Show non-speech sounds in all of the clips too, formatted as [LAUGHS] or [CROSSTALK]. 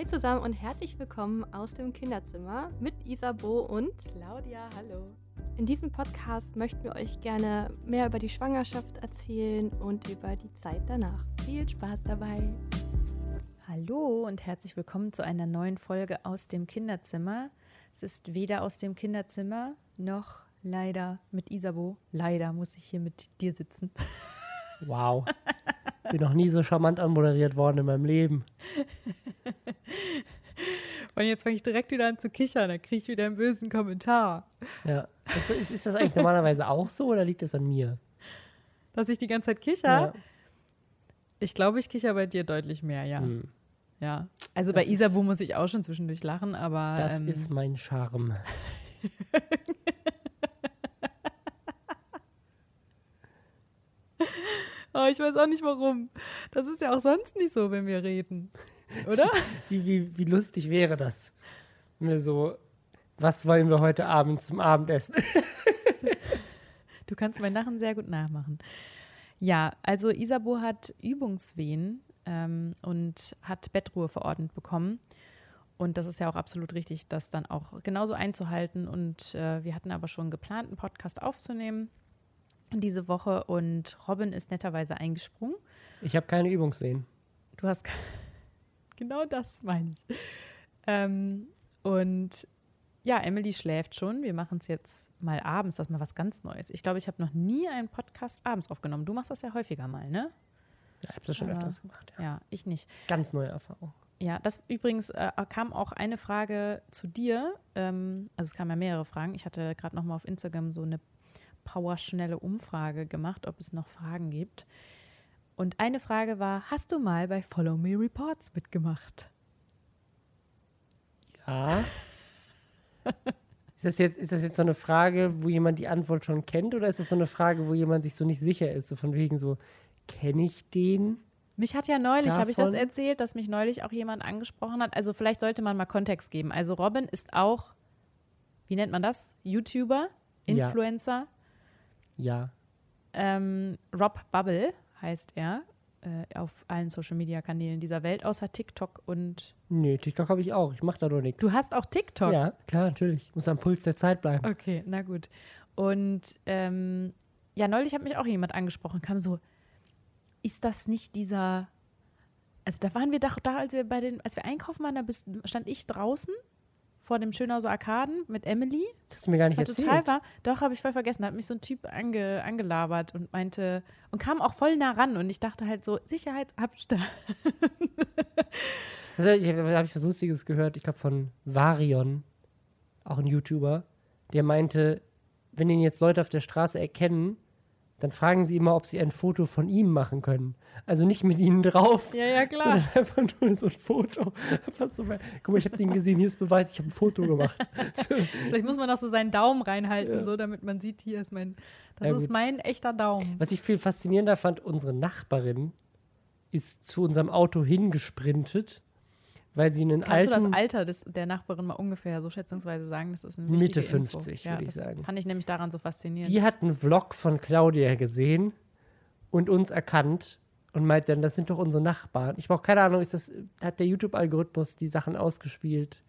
Hi zusammen und herzlich willkommen aus dem Kinderzimmer mit Isabo und Claudia, hallo. In diesem Podcast möchten wir euch gerne mehr über die Schwangerschaft erzählen und über die Zeit danach. Viel Spaß dabei. Hallo und herzlich willkommen zu einer neuen Folge aus dem Kinderzimmer. Es ist weder aus dem Kinderzimmer noch leider mit Isabo. Leider muss ich hier mit dir sitzen. Wow. Bin noch nie so charmant anmoderiert worden in meinem Leben. [LAUGHS] Und jetzt fange ich direkt wieder an zu kichern, dann kriege ich wieder einen bösen Kommentar. Ja. Ist, ist, ist das eigentlich normalerweise auch so oder liegt das an mir? Dass ich die ganze Zeit kicher? Ja. Ich glaube, ich kicher bei dir deutlich mehr, ja. Hm. Ja. Also Das bei Isabu muss ich auch schon zwischendurch lachen, aber Das ähm, ist mein Charme. [LAUGHS] oh, ich weiß auch nicht warum. Das ist ja auch sonst nicht so, wenn wir reden. Oder? [LAUGHS] Wie, wie, wie lustig wäre das? Wir so, was wollen wir heute Abend zum Abendessen? [LAUGHS] Du kannst mein Lachen sehr gut nachmachen. Ja, also Isabu hat Übungswehen ähm, und hat Bettruhe verordnet bekommen. Und das ist ja auch absolut richtig, das dann auch genauso einzuhalten. Und äh, wir hatten aber schon geplant, einen Podcast aufzunehmen diese Woche. Und Robin ist netterweise eingesprungen. Ich habe keine Übungswehen. Du hast ke- genau das meine ich. Ähm, und ja, Emily schläft schon. Wir machen es jetzt mal abends. Das ist mal was ganz Neues. Ich glaube, ich habe noch nie einen Podcast abends aufgenommen. Du machst das ja häufiger mal, ne? Ja, ich habe das schon Aber- öfters gemacht. Ja. Ja, ich nicht. Ganz neue Erfahrung. Ja, das übrigens äh, kam auch eine Frage zu dir. Ähm, also es kamen ja mehrere Fragen. Ich hatte gerade noch mal auf Instagram so eine powerschnelle Umfrage gemacht, ob es noch Fragen gibt. Und eine Frage war: Hast du mal bei Follow Me Reports mitgemacht? Ja. [LAUGHS] Ist das, jetzt, ist das jetzt so eine Frage, wo jemand die Antwort schon kennt oder ist das so eine Frage, wo jemand sich so nicht sicher ist? So von wegen so, kenne ich den? Mich hat ja neulich, habe ich das erzählt, dass mich neulich auch jemand angesprochen hat. Also vielleicht sollte man mal Kontext geben. Also Robin ist auch, wie nennt man das? YouTuber, Ja. Influencer. Ja. Ähm, Rob Bubble heißt er äh, auf allen Social-Media-Kanälen dieser Welt, außer TikTok und Nee, TikTok habe ich auch. Ich mache da doch nichts. du hast auch TikTok. Ja, klar, natürlich. Muss am Puls der Zeit bleiben. Okay, na gut. Und ähm, ja, neulich hat mich auch jemand angesprochen, kam so, ist das nicht dieser, also da waren wir doch da, als wir bei den, als wir einkaufen waren, da bist, stand ich draußen vor dem Schönhauser Arkaden mit Emily. Das hast du mir gar nicht War erzählt. total war. Doch, habe ich voll vergessen. Da hat mich so ein Typ ange, angelabert und meinte, und kam auch voll nah ran. Und ich dachte halt so, Sicherheitsabstand. Also, ich habe hab ich was Lustiges gehört, ich glaube von Varion, auch ein YouTuber, der meinte, wenn ihn jetzt Leute auf der Straße erkennen, dann fragen sie immer, ob sie ein Foto von ihm machen können. Also nicht mit ihnen drauf, Ja, ja, klar. sondern [LAUGHS] einfach nur so ein Foto. Einfach so, guck mal, ich habe den gesehen, hier ist Beweis, ich habe ein Foto gemacht. [LAUGHS] So, Vielleicht muss man auch so seinen Daumen reinhalten, Ja. so damit man sieht, hier ist mein, das Ja, ist gut. mein echter Daumen. was ich viel faszinierender fand, unsere Nachbarin ist zu unserem Auto hingesprintet, weil sie einen Kannst du alten... das Alter des, der Nachbarin mal ungefähr so schätzungsweise sagen? Das ist eine Mitte wichtige Info. 50, ja, würde ich sagen. Fand ich nämlich daran so faszinierend. Die hat einen Vlog von Claudia gesehen und uns erkannt und meint dann, das sind doch unsere Nachbarn. Ich brauche keine Ahnung, ist das, hat der YouTube-Algorithmus die Sachen ausgespielt,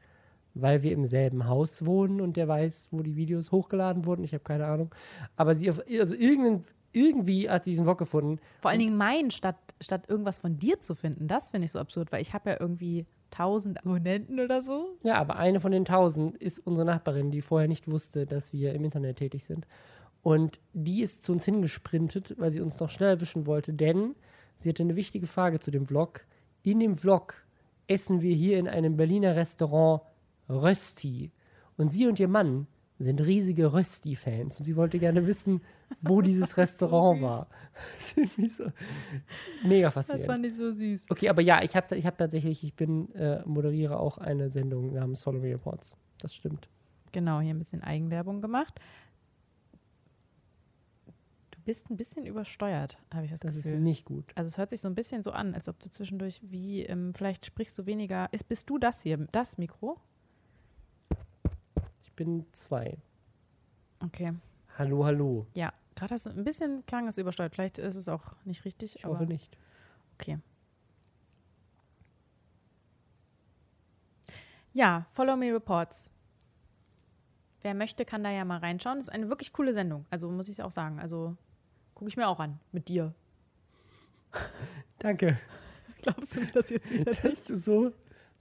weil wir im selben Haus wohnen und der weiß, wo die Videos hochgeladen wurden? Ich habe keine Ahnung. Aber sie, auf, also irgendein, irgendwie hat sie diesen Vlog gefunden. Vor allen Dingen mein, statt, statt irgendwas von dir zu finden. Das finde ich so absurd, weil ich habe ja irgendwie 1000 Abonnenten oder so. Ja, aber eine von den tausend ist unsere Nachbarin, die vorher nicht wusste, dass wir im Internet tätig sind. Und die ist zu uns hingesprintet, weil sie uns noch schnell erwischen wollte, denn sie hatte eine wichtige Frage zu dem Vlog. In dem Vlog essen wir hier in einem Berliner Restaurant Rösti. Und sie und ihr Mann sind riesige Rösti-Fans. Und sie wollte gerne wissen, wo [LAUGHS] dieses Restaurant süß. war. [LAUGHS] Das ist so mega Das faszinierend. fand ich so süß. Okay, aber ja, ich habe ich hab tatsächlich, ich bin, äh, moderiere auch eine Sendung namens Follow Me Reports. Das stimmt. Genau, hier ein bisschen Eigenwerbung gemacht. Du bist ein bisschen übersteuert, habe ich das, Das ist Gefühl. nicht gut. Also es hört sich so ein bisschen so an, als ob du zwischendurch wie, ähm, vielleicht sprichst du weniger. Ist, bist du das hier, das Mikro? Bin zwei. Okay. Hallo, hallo. Ja, gerade hast du ein bisschen klang es übersteuert. Vielleicht ist es auch nicht richtig. Ich hoffe nicht. Okay. Ja, Follow Me Reports. Wer möchte, kann da ja mal reinschauen. Das ist eine wirklich coole Sendung. Also muss ich auch sagen. Also gucke ich mir auch an mit dir. Danke, [LAUGHS] Glaubst du mir das jetzt wieder dass du so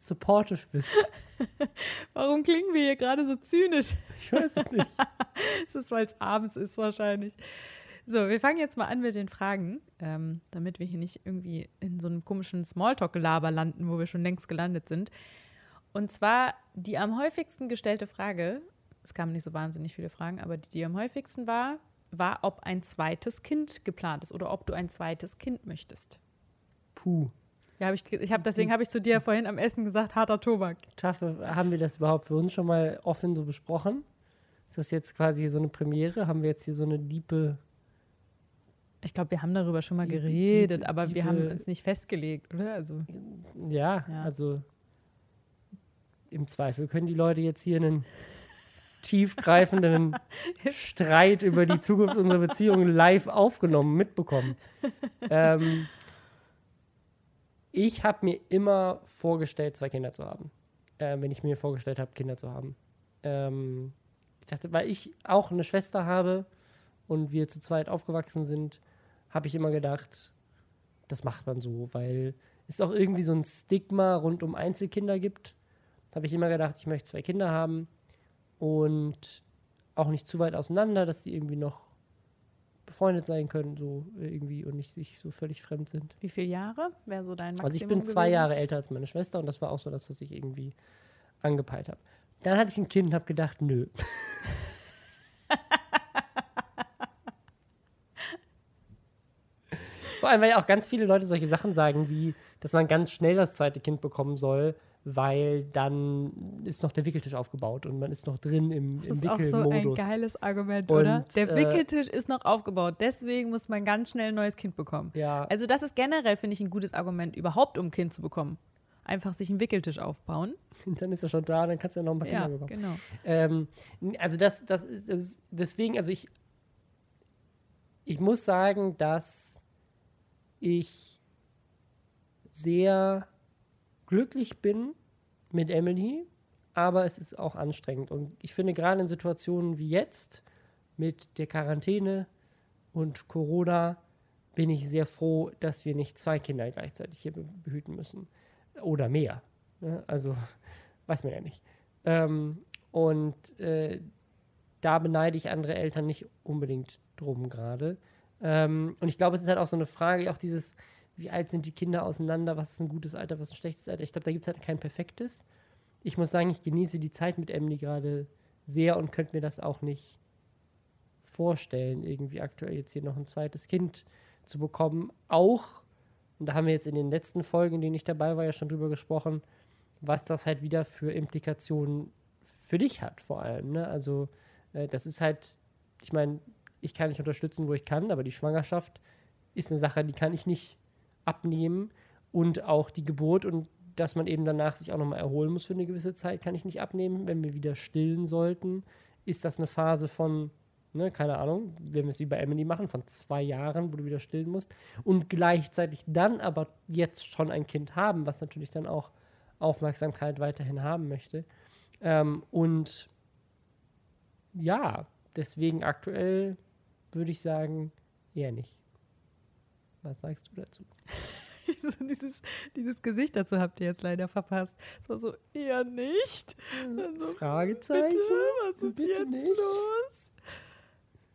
supportive bist. [LAUGHS] Warum klingen wir hier gerade so zynisch? Ich weiß es nicht. [LAUGHS] Es ist, weil es abends ist wahrscheinlich. So, wir fangen jetzt mal an mit den Fragen, ähm, damit wir hier nicht irgendwie in so einem komischen Smalltalk-Gelaber landen, wo wir schon längst gelandet sind. Und zwar die am häufigsten gestellte Frage, es kamen nicht so wahnsinnig viele Fragen, aber die, die am häufigsten war, war, ob ein zweites Kind geplant ist oder ob du ein zweites Kind möchtest. Puh. Ja, hab ich, ich hab, deswegen habe ich zu dir vorhin am Essen gesagt, harter Tobak. Taffe, haben wir das überhaupt für uns schon mal offen so besprochen? Ist das jetzt quasi so eine Premiere? Haben wir jetzt hier so eine diepe. Ich glaube, wir haben darüber schon mal Die- geredet, die- aber die wir haben be- uns nicht festgelegt, oder? Also, Ja, Ja. also im Zweifel können die Leute jetzt hier einen tiefgreifenden [LAUGHS] Streit über die Zukunft unserer Beziehung live aufgenommen mitbekommen. [LAUGHS] ähm, ich habe mir immer vorgestellt, zwei Kinder zu haben. Äh, wenn ich mir vorgestellt habe, Kinder zu haben. Ähm, ich dachte, weil ich auch eine Schwester habe und wir zu zweit aufgewachsen sind, habe ich immer gedacht, das macht man so, weil es auch irgendwie so ein Stigma rund um Einzelkinder gibt. Habe ich immer gedacht, ich möchte zwei Kinder haben und auch nicht zu weit auseinander, dass sie irgendwie noch befreundet sein können, so irgendwie und nicht sich so völlig fremd sind. wie viele Jahre wäre so dein Maximum Also ich bin zwei gewesen? Jahre älter als meine Schwester und das war auch so das, was ich irgendwie angepeilt habe. Dann hatte ich ein Kind und habe gedacht, nö. [LAUGHS] Vor allem, weil ja auch ganz viele Leute solche Sachen sagen, wie, dass man ganz schnell das zweite Kind bekommen soll, weil dann ist noch der Wickeltisch aufgebaut und man ist noch drin im, Das im ist auch so ein geiles Argument, Und, oder? Der äh, Wickeltisch ist noch aufgebaut, deswegen muss man ganz schnell ein neues Kind bekommen. ja, Also das ist generell, finde ich, ein gutes Argument, überhaupt um ein Kind zu bekommen. Einfach sich einen Wickeltisch aufbauen. [LAUGHS] dann ist er schon da, dann kannst du ja noch ein paar Kinder Ja, bekommen. genau. Ähm, also das, das, ist, das ist deswegen, also ich, ich muss sagen, dass ich sehr glücklich bin mit Emily, aber es ist auch anstrengend. Und ich finde gerade in Situationen wie jetzt mit der Quarantäne und Corona bin ich sehr froh, dass wir nicht zwei Kinder gleichzeitig hier be- behüten müssen. Oder mehr. Ne? Also, [LAUGHS] weiß man ja nicht. Ähm, und äh, da beneide ich andere Eltern nicht unbedingt drum gerade. Ähm, und ich glaube, es ist halt auch so eine Frage, auch dieses, wie alt sind die Kinder auseinander, was ist ein gutes Alter, was ist ein schlechtes Alter. Ich glaube, da gibt es halt kein perfektes. Ich muss sagen, ich genieße die Zeit mit Emily gerade sehr und könnte mir das auch nicht vorstellen, irgendwie aktuell jetzt hier noch ein zweites Kind zu bekommen. Auch, und da haben wir jetzt in den letzten Folgen, in denen ich dabei war, ja schon drüber gesprochen, was das halt wieder für Implikationen für dich hat, vor allem. Ne? Also, äh, das ist halt, ich meine, ich kann dich unterstützen, wo ich kann, aber die Schwangerschaft ist eine Sache, die kann ich nicht abnehmen. Und auch die Geburt und dass man eben danach sich auch nochmal erholen muss für eine gewisse Zeit, kann ich nicht abnehmen. Wenn wir wieder stillen sollten, ist das eine Phase von, ne, keine Ahnung, wenn wir es wie bei Emily machen, von zwei Jahren, wo du wieder stillen musst. Und gleichzeitig dann aber jetzt schon ein Kind haben, was natürlich dann auch Aufmerksamkeit weiterhin haben möchte. Ähm, und ja, deswegen aktuell würde ich sagen, eher nicht. Was sagst du dazu? [LAUGHS] dieses, dieses Gesicht dazu habt ihr jetzt leider verpasst. Es war so, eher nicht. Dann so, Fragezeichen? Bitte, was ist Bitte jetzt nicht. los?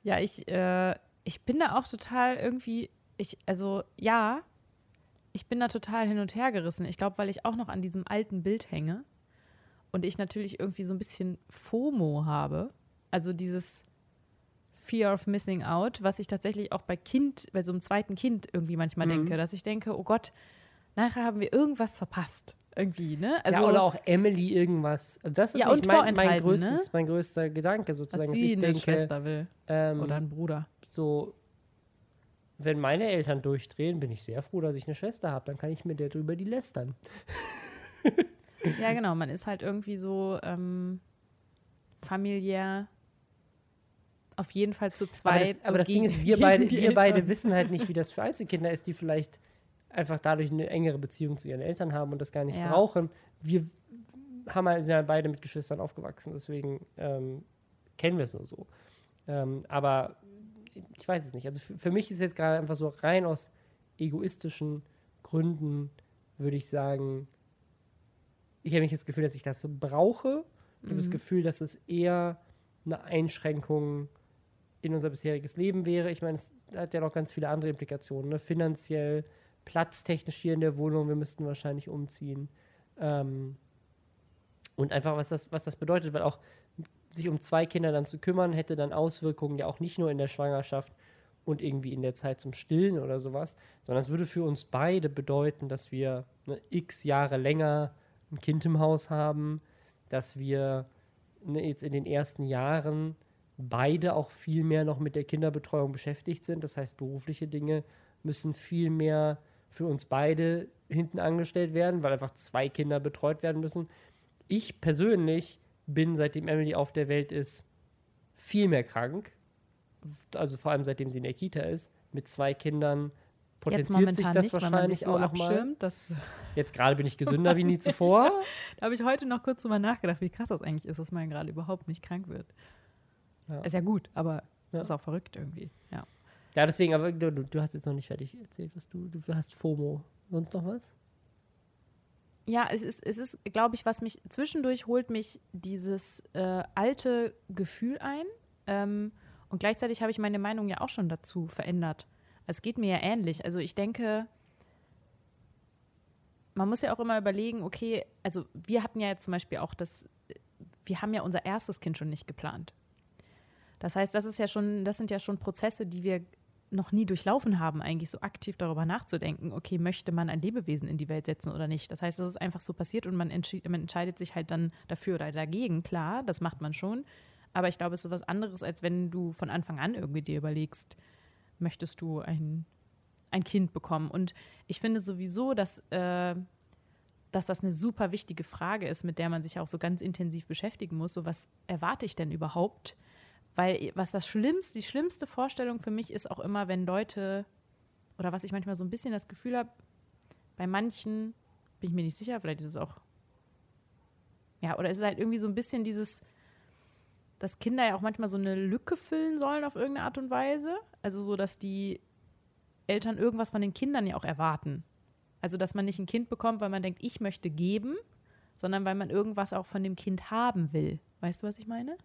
Ja, ich, äh, ich bin da auch total irgendwie, ich, also ja, ich bin da total hin und her gerissen. Ich glaube, weil ich auch noch an diesem alten Bild hänge und ich natürlich irgendwie so ein bisschen FOMO habe. Also dieses Fear of Missing Out, was ich tatsächlich auch bei Kind, bei so einem zweiten Kind irgendwie manchmal Mhm. denke, dass ich denke, oh Gott, nachher haben wir irgendwas verpasst. Irgendwie, ne? Also, ja, oder auch Emily irgendwas. Also Das ist Ja, und mein, mein, vorenthalten, größtes, ne? mein größter Gedanke dass sozusagen. dass sie ich eine denke, Schwester will ähm, oder einen Bruder. so, wenn meine Eltern durchdrehen, bin ich sehr froh, dass ich eine Schwester habe. Dann kann ich mir darüber die lästern. [LAUGHS] Ja, genau. Man ist halt irgendwie so ähm, familiär auf jeden Fall zu Aber zweit. das, so aber das Ding gegen- ist, wir beide, [LAUGHS] wir beide wissen halt nicht, wie das für Einzelkinder ist, die vielleicht einfach dadurch eine engere Beziehung zu ihren Eltern haben und das gar nicht Ja. brauchen. Wir haben halt, sind ja beide mit Geschwistern aufgewachsen, deswegen ähm, kennen wir es nur so. Ähm, aber ich weiß es nicht. Also für, für mich ist jetzt gerade einfach so rein aus egoistischen Gründen, würde ich sagen, ich habe nicht das Gefühl, dass ich das so brauche. Ich habe das Mhm. Gefühl, dass es eher eine Einschränkung in unser bisheriges Leben wäre. Ich meine, es hat ja noch ganz viele andere Implikationen. Ne? Finanziell, platztechnisch hier in der Wohnung, wir müssten wahrscheinlich umziehen. Ähm, und einfach, was das, was das bedeutet, weil auch sich um zwei Kinder dann zu kümmern, hätte dann Auswirkungen ja auch nicht nur in der Schwangerschaft und irgendwie in der Zeit zum Stillen oder sowas, sondern es würde für uns beide bedeuten, dass wir ne, x Jahre länger ein Kind im Haus haben, dass wir ne, jetzt in den ersten Jahren beide auch viel mehr noch mit der Kinderbetreuung beschäftigt sind. Das heißt, berufliche Dinge müssen viel mehr für uns beide hinten angestellt werden, weil einfach zwei Kinder betreut werden müssen. Ich persönlich bin, seitdem Emily auf der Welt ist, viel mehr krank. Also vor allem seitdem sie in der Kita ist. Mit zwei Kindern potenziert sich das nicht, wahrscheinlich so auch nochmal. [LAUGHS] Jetzt gerade bin ich gesünder wie nie [LAUGHS] zuvor. da habe ich heute noch kurz drüber nachgedacht, wie krass das eigentlich ist, dass man gerade überhaupt nicht krank wird. Ja. Ist ja gut, aber Ja. ist auch verrückt irgendwie. Ja. Ja, deswegen, aber du, du hast jetzt noch nicht fertig erzählt, was du, du hast FOMO. Sonst noch was? Ja, es ist, es ist glaube ich, was mich zwischendurch holt mich dieses äh, alte Gefühl ein. Ähm, und gleichzeitig habe ich meine Meinung ja auch schon dazu verändert. Es geht mir ja ähnlich. Also ich denke, man muss ja auch immer überlegen, okay, also wir hatten ja jetzt zum Beispiel auch das, wir haben ja unser erstes Kind schon nicht geplant. Das heißt, das ist ja schon, das sind ja schon Prozesse, die wir noch nie durchlaufen haben, eigentlich so aktiv darüber nachzudenken, okay, möchte man ein Lebewesen in die Welt setzen oder nicht. Das heißt, das ist einfach so passiert und man, man entscheidet sich halt dann dafür oder dagegen. Klar, das macht man schon. Aber ich glaube, es ist was anderes, als wenn du von Anfang an irgendwie dir überlegst, möchtest du ein, ein Kind bekommen. Und ich finde sowieso, dass, äh, dass das eine super wichtige Frage ist, mit der man sich auch so ganz intensiv beschäftigen muss. So, was erwarte ich denn überhaupt? Weil was das Schlimmste, die schlimmste Vorstellung für mich ist auch immer, wenn Leute, oder was ich manchmal so ein bisschen das Gefühl habe, bei manchen, bin ich mir nicht sicher, vielleicht ist es auch, ja, oder ist es halt irgendwie so ein bisschen dieses, dass Kinder ja auch manchmal so eine Lücke füllen sollen auf irgendeine Art und Weise. Also so, dass die Eltern irgendwas von den Kindern ja auch erwarten. Also, dass man nicht ein Kind bekommt, weil man denkt, ich möchte geben, sondern weil man irgendwas auch von dem Kind haben will. Weißt du, was ich meine?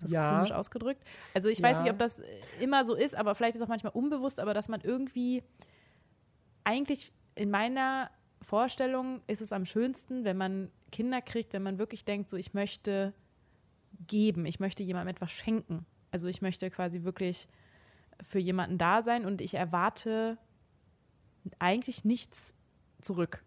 Das ist Ja. komisch ausgedrückt. Also ich weiß Ja. nicht, ob das immer so ist, aber vielleicht ist es auch manchmal unbewusst, aber dass man irgendwie eigentlich in meiner Vorstellung ist es am schönsten, wenn man Kinder kriegt, wenn man wirklich denkt, so ich möchte geben, ich möchte jemandem etwas schenken. Also ich möchte quasi wirklich für jemanden da sein und ich erwarte eigentlich nichts zurück.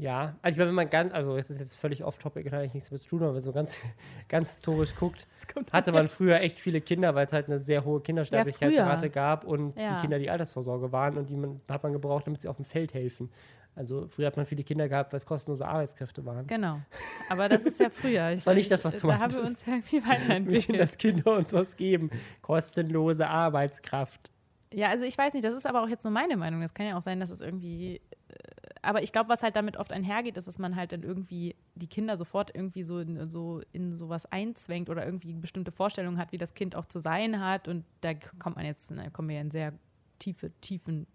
Ja, also ich meine, wenn man ganz, also es ist jetzt völlig off-topic, hat eigentlich nichts damit zu tun, aber wenn man so ganz, [LAUGHS] ganz historisch guckt, hatte man früher echt viele Kinder, weil es halt eine sehr hohe Kindersterblichkeitsrate früher. gab und Ja. die Kinder die Altersvorsorge waren und die man, hat man gebraucht, damit sie auf dem Feld helfen. Also früher hat man viele Kinder gehabt, weil es kostenlose Arbeitskräfte waren. Genau. Aber das ist ja früher. Ich, war nicht das, was du Da haben wir uns irgendwie Mit weiterentwickelt. dass Kinder uns was geben. Kostenlose Arbeitskraft. Ja, also ich weiß nicht, das ist aber auch jetzt nur meine Meinung. Das kann ja auch sein, dass es irgendwie. Aber ich glaube, was halt damit oft einhergeht, ist, dass man halt dann irgendwie die Kinder sofort irgendwie so in, so in sowas einzwängt oder irgendwie bestimmte Vorstellungen hat, wie das Kind auch zu sein hat. Und da kommt man jetzt, da kommen wir in sehr tiefe, tiefen,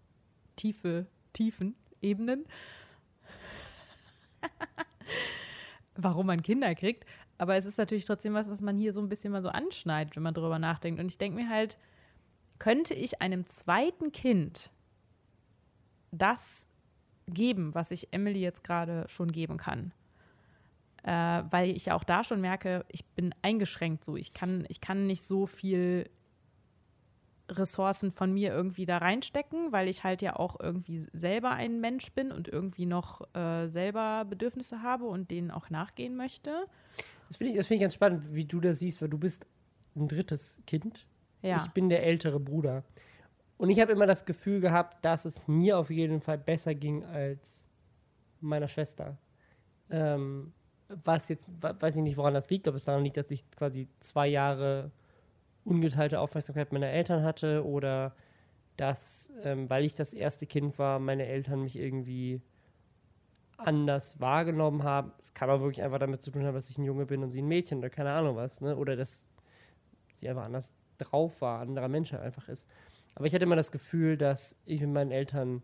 tiefe, tiefen Ebenen. [LAUGHS] Warum man Kinder kriegt. Aber es ist natürlich trotzdem was, was man hier so ein bisschen mal so anschneidet, wenn man darüber nachdenkt. Und ich denke mir halt, könnte ich einem zweiten Kind das geben, was ich Emily jetzt gerade schon geben kann. Äh, weil ich ja auch da schon merke, ich bin eingeschränkt so. Ich kann, ich kann nicht so viel Ressourcen von mir irgendwie da reinstecken, weil ich halt ja auch irgendwie selber ein Mensch bin und irgendwie noch äh, selber Bedürfnisse habe und denen auch nachgehen möchte. Das finde ich, das find ich ganz spannend, wie du das siehst, weil du bist ein drittes Kind. Ja. Ich bin der ältere Bruder. Und ich habe immer das Gefühl gehabt, dass es mir auf jeden Fall besser ging als meiner Schwester. Ähm, was jetzt, weiß ich nicht, woran das liegt, ob es daran liegt, dass ich quasi zwei Jahre ungeteilte Aufmerksamkeit meiner Eltern hatte oder dass, ähm, weil ich das erste Kind war, meine Eltern mich irgendwie anders wahrgenommen haben. Es kann auch wirklich einfach damit zu tun haben, dass ich ein Junge bin und sie ein Mädchen oder keine Ahnung was, ne? Oder dass sie einfach anders drauf war, anderer Mensch halt einfach ist. Aber ich hatte immer das Gefühl, dass ich mit meinen Eltern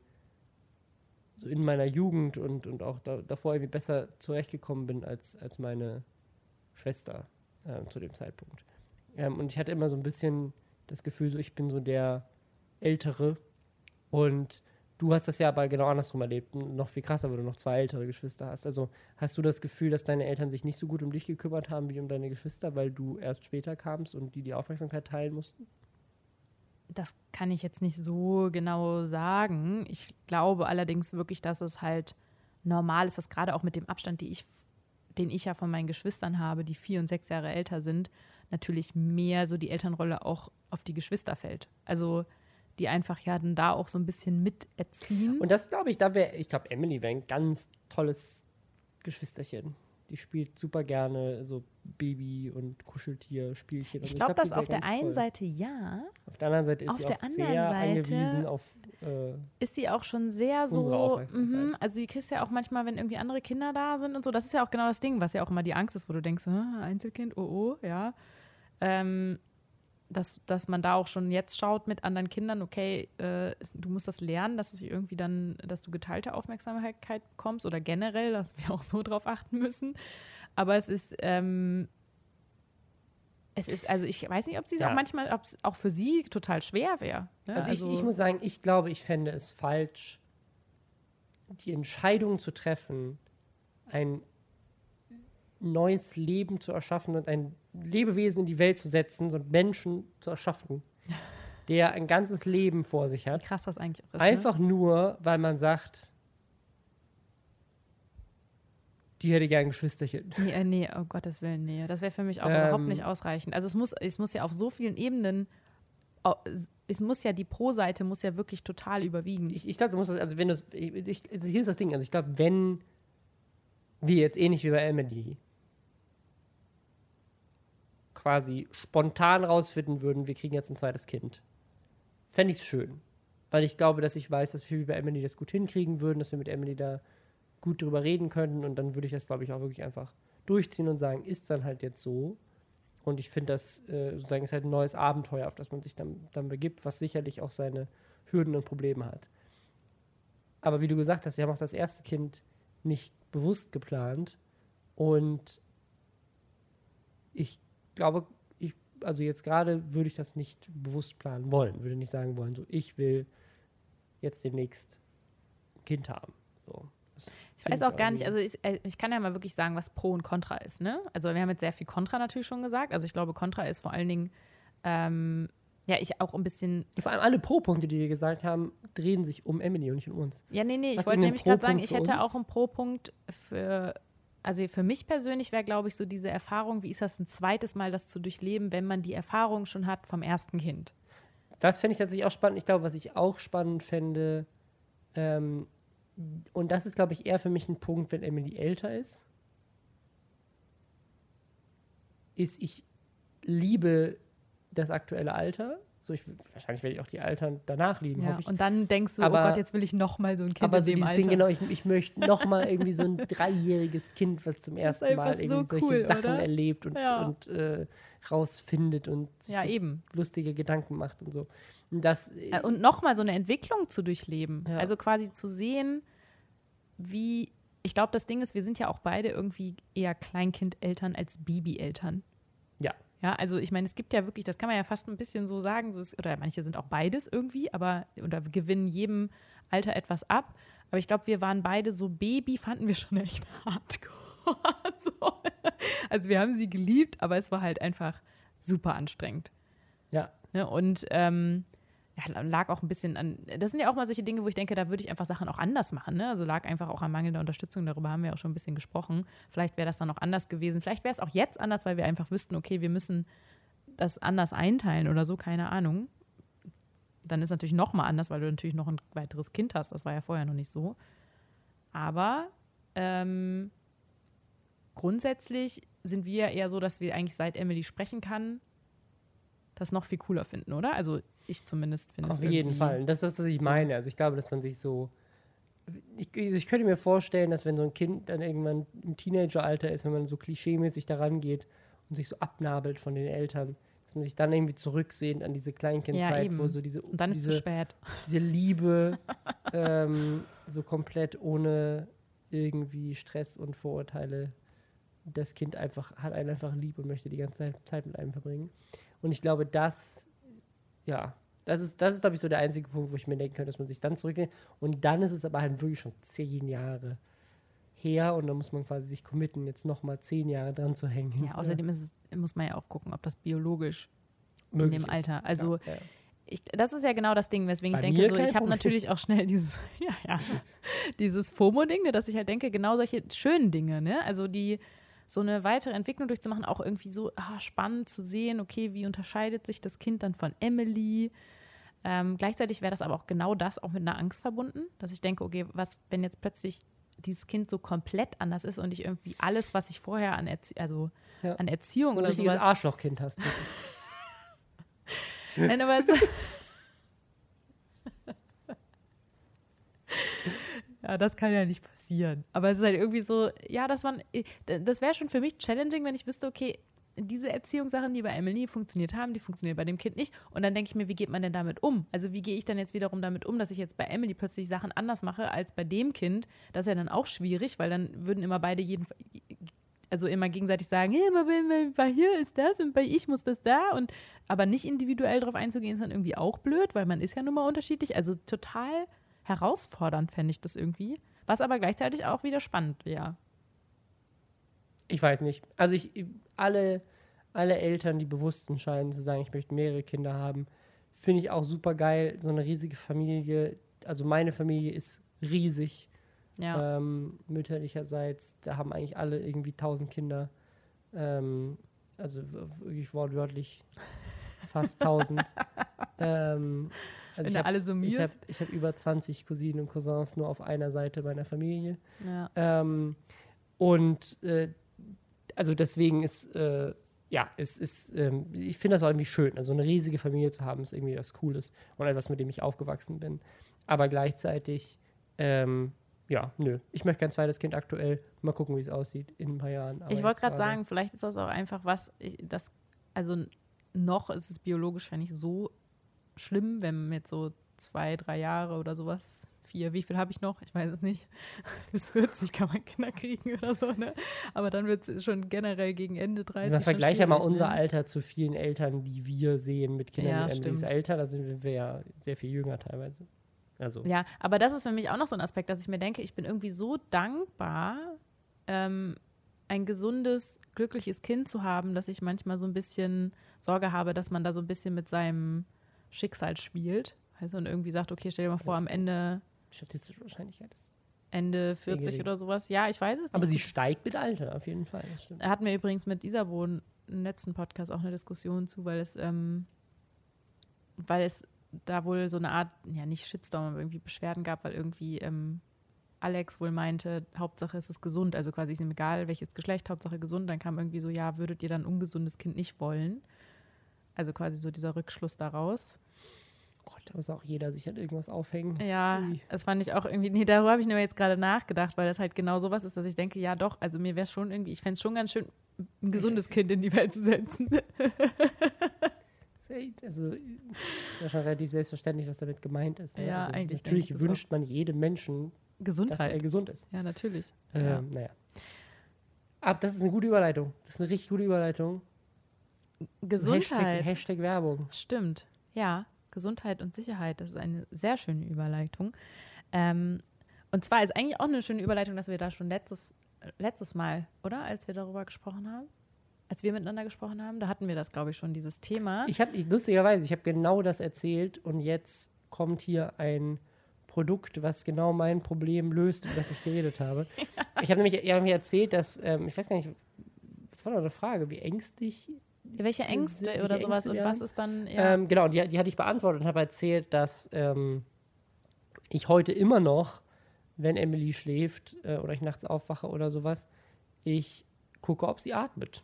so in meiner Jugend und, und auch da, davor irgendwie besser zurechtgekommen bin als, als meine Schwester äh, zu dem Zeitpunkt. Ähm, und ich hatte immer so ein bisschen das Gefühl, so ich bin so der Ältere und du hast das ja aber genau andersrum erlebt, noch viel krasser, weil du noch zwei ältere Geschwister hast. Also hast du das Gefühl, dass deine Eltern sich nicht so gut um dich gekümmert haben wie um deine Geschwister, weil du erst später kamst und die die Aufmerksamkeit teilen mussten? Das kann ich jetzt nicht so genau sagen. Ich glaube allerdings wirklich, dass es halt normal ist, dass gerade auch mit dem Abstand, ich, den ich ja von meinen Geschwistern habe, die vier und sechs Jahre älter sind, natürlich mehr so die Elternrolle auch auf die Geschwister fällt. Also die einfach ja dann da auch so ein bisschen miterziehen. Und das glaube ich, da wäre, ich glaube, Emily wäre ein ganz tolles Geschwisterchen. Die spielt super gerne so Baby- und Kuscheltier-Spielchen. Ich Also glaube, die das auf der einen toll. Seite ja, Auf der anderen Seite ist auf sie auch sehr Seite angewiesen auf. Äh, ist sie auch schon sehr so. Mhm, also, du kriegst ja auch manchmal, wenn irgendwie andere Kinder da sind und so, das ist ja auch genau das Ding, was ja auch immer die Angst ist, wo du denkst, "Hä, Einzelkind, oh, oh, ja. Ähm, dass, dass man da auch schon jetzt schaut mit anderen Kindern, okay, äh, du musst das lernen, dass es irgendwie dann, dass du geteilte Aufmerksamkeit bekommst oder generell, dass wir auch so drauf achten müssen. Aber es ist, ähm, es ist, also ich weiß nicht, ob sie es Ja. auch manchmal, ob es auch für sie total schwer wäre. Ne? also, ich, ich muss sagen, ich glaube, ich fände es falsch, die Entscheidung zu treffen, ein neues Leben zu erschaffen und ein Lebewesen in die Welt zu setzen, so einen Menschen zu erschaffen, [LAUGHS] der ein ganzes Leben vor sich wie hat. krass das eigentlich auch ist. Einfach nur, weil man sagt, die hätte gern ein Geschwisterchen. Ne? Nee, äh, nee, oh Gottes Willen, nee. Das wäre für mich auch Ähm. überhaupt nicht ausreichend. Also es muss, es muss ja auf so vielen Ebenen, es- muss ja, die Pro-Seite muss ja wirklich total überwiegen. Ich, ich glaube, du musst das, also wenn du ich, ich, also hier ist das Ding, also ich glaube, wenn wir jetzt ähnlich wie bei Emily quasi spontan rausfinden würden, wir kriegen jetzt ein zweites Kind, fände ich es schön. Weil ich glaube, dass ich weiß, dass wir wie bei Emily das gut hinkriegen würden, dass wir mit Emily da gut drüber reden könnten und dann würde ich das, glaube ich, auch wirklich einfach durchziehen und sagen, ist dann halt jetzt so. Und ich finde, das äh, sozusagen ist halt ein neues Abenteuer, auf das man sich dann, dann begibt, was sicherlich auch seine Hürden und Probleme hat. Aber wie du gesagt hast, wir haben auch das erste Kind nicht bewusst geplant. Und ich glaube, ich, also jetzt gerade würde ich das nicht bewusst planen wollen. Würde nicht sagen wollen, so ich will jetzt demnächst ein Kind haben. So. Ich weiß auch gar nicht, also ich, äh, ich kann ja mal wirklich sagen, was Pro und Contra ist. Ne? Also wir haben jetzt sehr viel Contra natürlich schon gesagt. Also ich glaube, Contra ist vor allen Dingen, ähm, ja, ich auch ein bisschen, Vor allem alle Pro-Punkte, die wir gesagt haben, drehen sich um Emily und nicht um uns. ja, nee, nee, ich Hast du wollte nämlich gerade sagen, ich hätte uns? auch einen Pro-Punkt für, also für mich persönlich wäre, glaube ich, so diese Erfahrung, wie ist das ein zweites Mal, das zu durchleben, wenn man die Erfahrung schon hat vom ersten Kind. Das fände ich tatsächlich auch spannend. Ich glaube, was ich auch spannend fände, ähm, und das ist, glaube ich, eher für mich ein Punkt, wenn Emily älter ist, ist, ich liebe das aktuelle Alter. So, ich, wahrscheinlich werde ich auch die Altern danach lieben, Ja, hoffe ich. und dann denkst du, Aber- oh Gott, jetzt will ich noch mal so ein Kind Aber in so dem Alter. Ding, genau, ich, ich [LAUGHS] möchte noch mal irgendwie so ein dreijähriges Kind, was zum ersten Mal so irgendwie solche cool, Sachen oder? erlebt und, Ja. und äh, rausfindet und sich ja, so eben. lustige Gedanken macht und so. Und das, Äh, Und nochmal so eine Entwicklung zu durchleben. Ja. Also quasi zu sehen, wie. Ich glaube, das Ding ist, wir sind ja auch beide irgendwie eher Kleinkindeltern als Babyeltern. ja, Ja, also ich meine, es gibt ja wirklich, das kann man ja fast ein bisschen so sagen, so ist, oder manche sind auch beides irgendwie, aber oder gewinnen jedem Alter etwas ab. Aber ich glaube, wir waren beide so Baby, fanden wir schon echt [LAUGHS] hardcore. so. Also wir haben sie geliebt, aber es war halt einfach super anstrengend. ja. Ne? Und ähm, lag auch ein bisschen an, das sind ja auch mal solche Dinge, wo ich denke, da würde ich einfach Sachen auch anders machen. Ne? Also lag einfach auch an mangelnder Unterstützung, darüber haben wir auch schon ein bisschen gesprochen. Vielleicht wäre das dann auch anders gewesen. Vielleicht wäre es auch jetzt anders, weil wir einfach wüssten, okay, wir müssen das anders einteilen oder so, keine Ahnung. Dann ist natürlich noch mal anders, weil du natürlich noch ein weiteres Kind hast. Das war ja vorher noch nicht so. Aber ähm, grundsätzlich sind wir eher so, dass wir eigentlich seit Emily sprechen kann, das noch viel cooler finden, oder? Also ich zumindest finde es Auf jeden Fall. Das ist das, was ich so. meine. Also ich glaube, dass man sich so. ich, ich könnte mir vorstellen, dass wenn so ein Kind dann irgendwann im Teenageralter ist, wenn man so klischeemäßig daran geht und sich so abnabelt von den Eltern, dass man sich dann irgendwie zurücksehnt an diese Kleinkindzeit, eben. wo so diese, Und dann ist es zu diese, spät. diese Liebe [LAUGHS] ähm, so komplett ohne irgendwie Stress und Vorurteile. Das Kind einfach hat einen einfach lieb und möchte die ganze Zeit, Zeit mit einem verbringen. Und ich glaube, das, ja, das ist, das ist, glaube ich, so der einzige Punkt, wo ich mir denken könnte, dass man sich dann zurücknimmt. Und dann ist es aber halt wirklich schon zehn Jahre her und dann muss man quasi sich committen, jetzt nochmal zehn Jahre dran zu hängen. Ja, außerdem ist es, muss man ja auch gucken, ob das biologisch in Möglich dem ist. Alter. Also ja, ja. ich, das ist ja genau das Ding, weswegen Bei ich denke, so, ich habe natürlich auch schnell dieses, [LAUGHS] ja, ja, dieses FOMO-Ding, ne, dass ich halt denke, genau solche schönen Dinge, ne? Also die so eine weitere Entwicklung durchzumachen, auch irgendwie so ah, spannend zu sehen, okay, wie unterscheidet sich das Kind dann von Emily? Ähm, gleichzeitig wäre das aber auch genau das auch mit einer Angst verbunden, dass ich denke, okay, was, wenn jetzt plötzlich dieses Kind so komplett anders ist und ich irgendwie alles, was ich vorher an, Erzie also Ja. an Erziehung oder sowas Arschlochkind hast. [LAUGHS] Nein, aber es [LAUGHS] Ja, das kann ja nicht passieren. Aber es ist halt irgendwie so, ja, dass man, das wäre schon für mich challenging, wenn ich wüsste, okay, diese Erziehungssachen, die bei Emily funktioniert haben, die funktionieren bei dem Kind nicht. Und dann denke ich mir, wie geht man denn damit um? Also wie gehe ich dann jetzt wiederum damit um, dass ich jetzt bei Emily plötzlich Sachen anders mache als bei dem Kind? Das ist ja dann auch schwierig, weil dann würden immer beide jeden, also immer gegenseitig sagen, hey, bei, hier ist das und bei ich muss das da und aber nicht individuell drauf einzugehen, ist dann irgendwie auch blöd, weil man ist ja nun mal unterschiedlich. Also total herausfordernd fände ich das irgendwie. Was aber gleichzeitig auch wieder spannend wäre. Ich weiß nicht. Also ich, alle, alle Eltern, die bewusst entscheiden zu sagen, ich möchte mehrere Kinder haben, finde ich auch super geil. So eine riesige Familie, also meine Familie ist riesig. Ja. Ähm, mütterlicherseits, da haben eigentlich alle irgendwie tausend Kinder. Ähm, also wirklich wortwörtlich fast tausend. [LAUGHS] ähm, also Wenn ich du habe alle summierst. hab, ich hab über 20 Cousinen und Cousins nur auf einer Seite meiner Familie. ja. Ähm, und äh, also deswegen ist, äh, ja, es ist, ähm, ich finde das auch irgendwie schön. Also eine riesige Familie zu haben, ist irgendwie was Cooles und etwas, mit dem ich aufgewachsen bin. Aber gleichzeitig, ähm, ja, nö. Ich möchte kein zweites Kind aktuell. Mal gucken, wie es aussieht in ein paar Jahren. Aber Ich wollte gerade sagen, vielleicht ist das auch einfach was, ich, das, also noch ist es biologisch ja nicht so schlimm, wenn jetzt so zwei, drei Jahre oder sowas, vier, wie viel habe ich noch? Ich weiß es nicht. [LAUGHS] Bis 40 kann man Kinder kriegen oder so, ne? Aber dann wird es schon generell gegen Ende 30. Also man vergleicht ja mal unser ne? Alter zu vielen Eltern, die wir sehen mit Kindern Ja, Emilys stimmt. Alter. Da sind wir ja sehr viel jünger teilweise. Also, Ja, aber das ist für mich auch noch so ein Aspekt, dass ich mir denke, ich bin irgendwie so dankbar, ähm, ein gesundes, glückliches Kind zu haben, dass ich manchmal so ein bisschen Sorge habe, dass man da so ein bisschen mit seinem Schicksal spielt. Also und irgendwie sagt, okay, stell dir mal vor, am Ende, statistische Wahrscheinlichkeit ist. Ende Sehr 40 gering. oder sowas. Ja, ich weiß es nicht. Aber sie steigt mit Alter, auf jeden Fall. Er hat mir übrigens mit Isabo im letzten Podcast auch eine Diskussion zu, weil es, ähm, weil es da wohl so eine Art, ja nicht Shitstorm, aber irgendwie Beschwerden gab, weil irgendwie ähm, Alex wohl meinte, Hauptsache es ist gesund, also quasi ist ihm egal, welches Geschlecht, Hauptsache gesund. Dann kam irgendwie so, ja, würdet ihr dann ein ungesundes Kind nicht wollen? Also quasi so dieser Rückschluss daraus. Gott, da muss auch jeder sich an irgendwas aufhängen. Ja, Ui. das fand ich auch irgendwie, nee, darüber habe ich nur jetzt gerade nachgedacht, weil das halt genau sowas ist, dass ich denke, ja doch, also mir wäre es schon irgendwie, ich fände es schon ganz schön, ein gesundes Kind in die Welt zu setzen. Also, ist ja schon relativ selbstverständlich, was damit gemeint ist. Ne? Ja, also, eigentlich Natürlich wünscht man jedem Menschen, dass er Gesundheit. gesund ist. Ja, natürlich. Ähm, Ja. Naja. Aber das ist eine gute Überleitung. Das ist eine richtig gute Überleitung. Gesundheit. Hashtag, Hashtag Werbung. Stimmt. Ja, Gesundheit und Sicherheit, das ist eine sehr schöne Überleitung. Ähm, und zwar ist eigentlich auch eine schöne Überleitung, dass wir da schon letztes, letztes Mal, oder? Als wir darüber gesprochen haben, als wir miteinander gesprochen haben, da hatten wir das, glaube ich, schon, dieses Thema. Ich habe, lustigerweise, ich habe genau das erzählt und jetzt kommt hier ein Produkt, was genau mein Problem löst, über das ich geredet habe. [LAUGHS] Ich habe nämlich ich hab mir erzählt, dass, ähm, ich weiß gar nicht, das war doch eine Frage, wie ängstlich Welche Ängste welche oder sowas Ängste und wir was ist dann, ja, Ähm, genau, die, die hatte ich beantwortet und habe erzählt, dass ähm, ich heute immer noch, wenn Emily schläft äh, oder ich nachts aufwache oder sowas, ich gucke, ob sie atmet.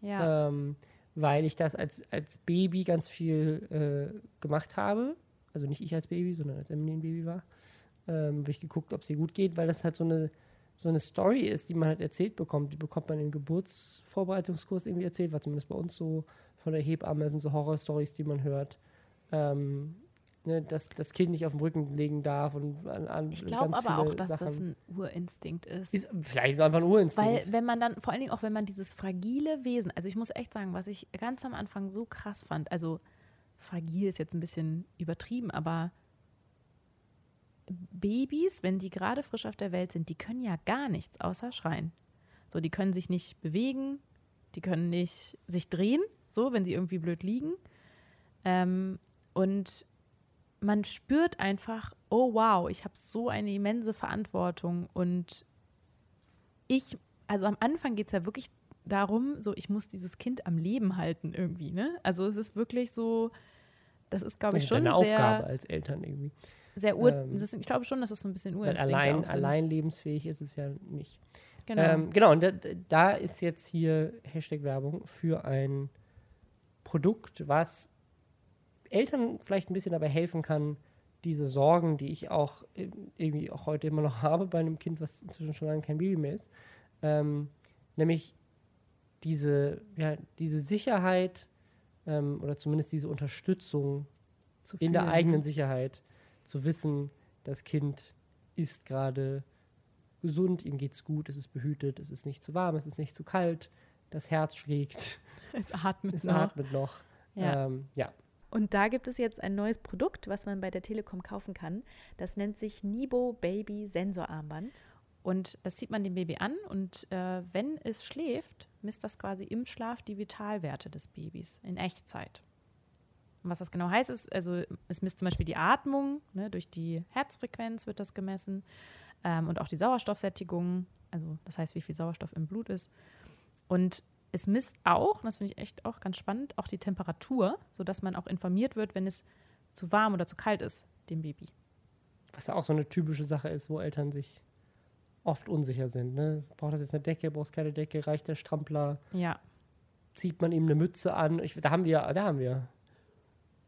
ja. Ähm, weil ich das als, als Baby ganz viel äh, gemacht habe. Also nicht ich als Baby, sondern als Emily ein Baby war. ähm, habe ich geguckt, ob es ihr gut geht, weil das halt so eine, so eine Story ist, die man halt erzählt bekommt. Die bekommt man im Geburtsvorbereitungskurs irgendwie erzählt, war zumindest bei uns so von der Hebamme, sind so Horror-Stories, die man hört. Ähm, ne, dass das Kind nicht auf dem Rücken legen darf und an, an Ich glaube aber auch, dass Sachen. das ein Urinstinkt ist. ist, vielleicht ist es einfach ein Urinstinkt. Weil wenn man dann, vor allen Dingen auch wenn man dieses fragile Wesen, also ich muss echt sagen, was ich ganz am Anfang so krass fand, also fragil ist jetzt ein bisschen übertrieben, aber Babys, wenn die gerade frisch auf der Welt sind, die können ja gar nichts außer schreien. So, die können sich nicht bewegen, die können nicht sich drehen, so, wenn sie irgendwie blöd liegen. Ähm, und man spürt einfach, oh wow, ich habe so eine immense Verantwortung und ich, also am Anfang geht es ja wirklich darum, so ich muss dieses Kind am Leben halten irgendwie, ne? Also es ist wirklich so, das ist, glaube ich, schon deine sehr, Aufgabe als Eltern irgendwie. Sehr ur, ähm, ist, ich glaube schon, dass das so ein bisschen Urinstinkt allein, allein lebensfähig ist es ja nicht. Genau. Ähm, genau, und da, da ist jetzt hier Hashtag Werbung für ein Produkt, was Eltern vielleicht ein bisschen dabei helfen kann, diese Sorgen, die ich auch äh, irgendwie auch heute immer noch [LAUGHS] habe bei einem Kind, was inzwischen schon lange kein Baby mehr ist, ähm, nämlich diese, ja, diese Sicherheit ähm, oder zumindest diese Unterstützung zu in der eigenen Sicherheit zu wissen, das Kind ist gerade gesund, ihm geht's gut, es ist behütet, es ist nicht zu warm, es ist nicht zu kalt, das Herz schlägt, [LAUGHS] Es atmet es noch. atmet noch. Ja. Ähm, ja. Und da gibt es jetzt ein neues Produkt, was man bei der Telekom kaufen kann. Das nennt sich Nibo Baby Sensorarmband. Und das zieht man dem Baby an und äh, wenn es schläft, misst das quasi im Schlaf die Vitalwerte des Babys in Echtzeit. Und was das genau heißt, ist, also es misst zum Beispiel die Atmung, ne, durch die Herzfrequenz wird das gemessen ähm, und auch die Sauerstoffsättigung, also das heißt, wie viel Sauerstoff im Blut ist. Und es misst auch, und das finde ich echt auch ganz spannend, auch die Temperatur, sodass man auch informiert wird, wenn es zu warm oder zu kalt ist, dem Baby. Was ja auch so eine typische Sache ist, wo Eltern sich oft unsicher sind. Ne? Braucht das jetzt eine Decke, braucht es keine Decke, reicht der Strampler, Ja, zieht man ihm eine Mütze an? Ich, da haben wir, da haben wir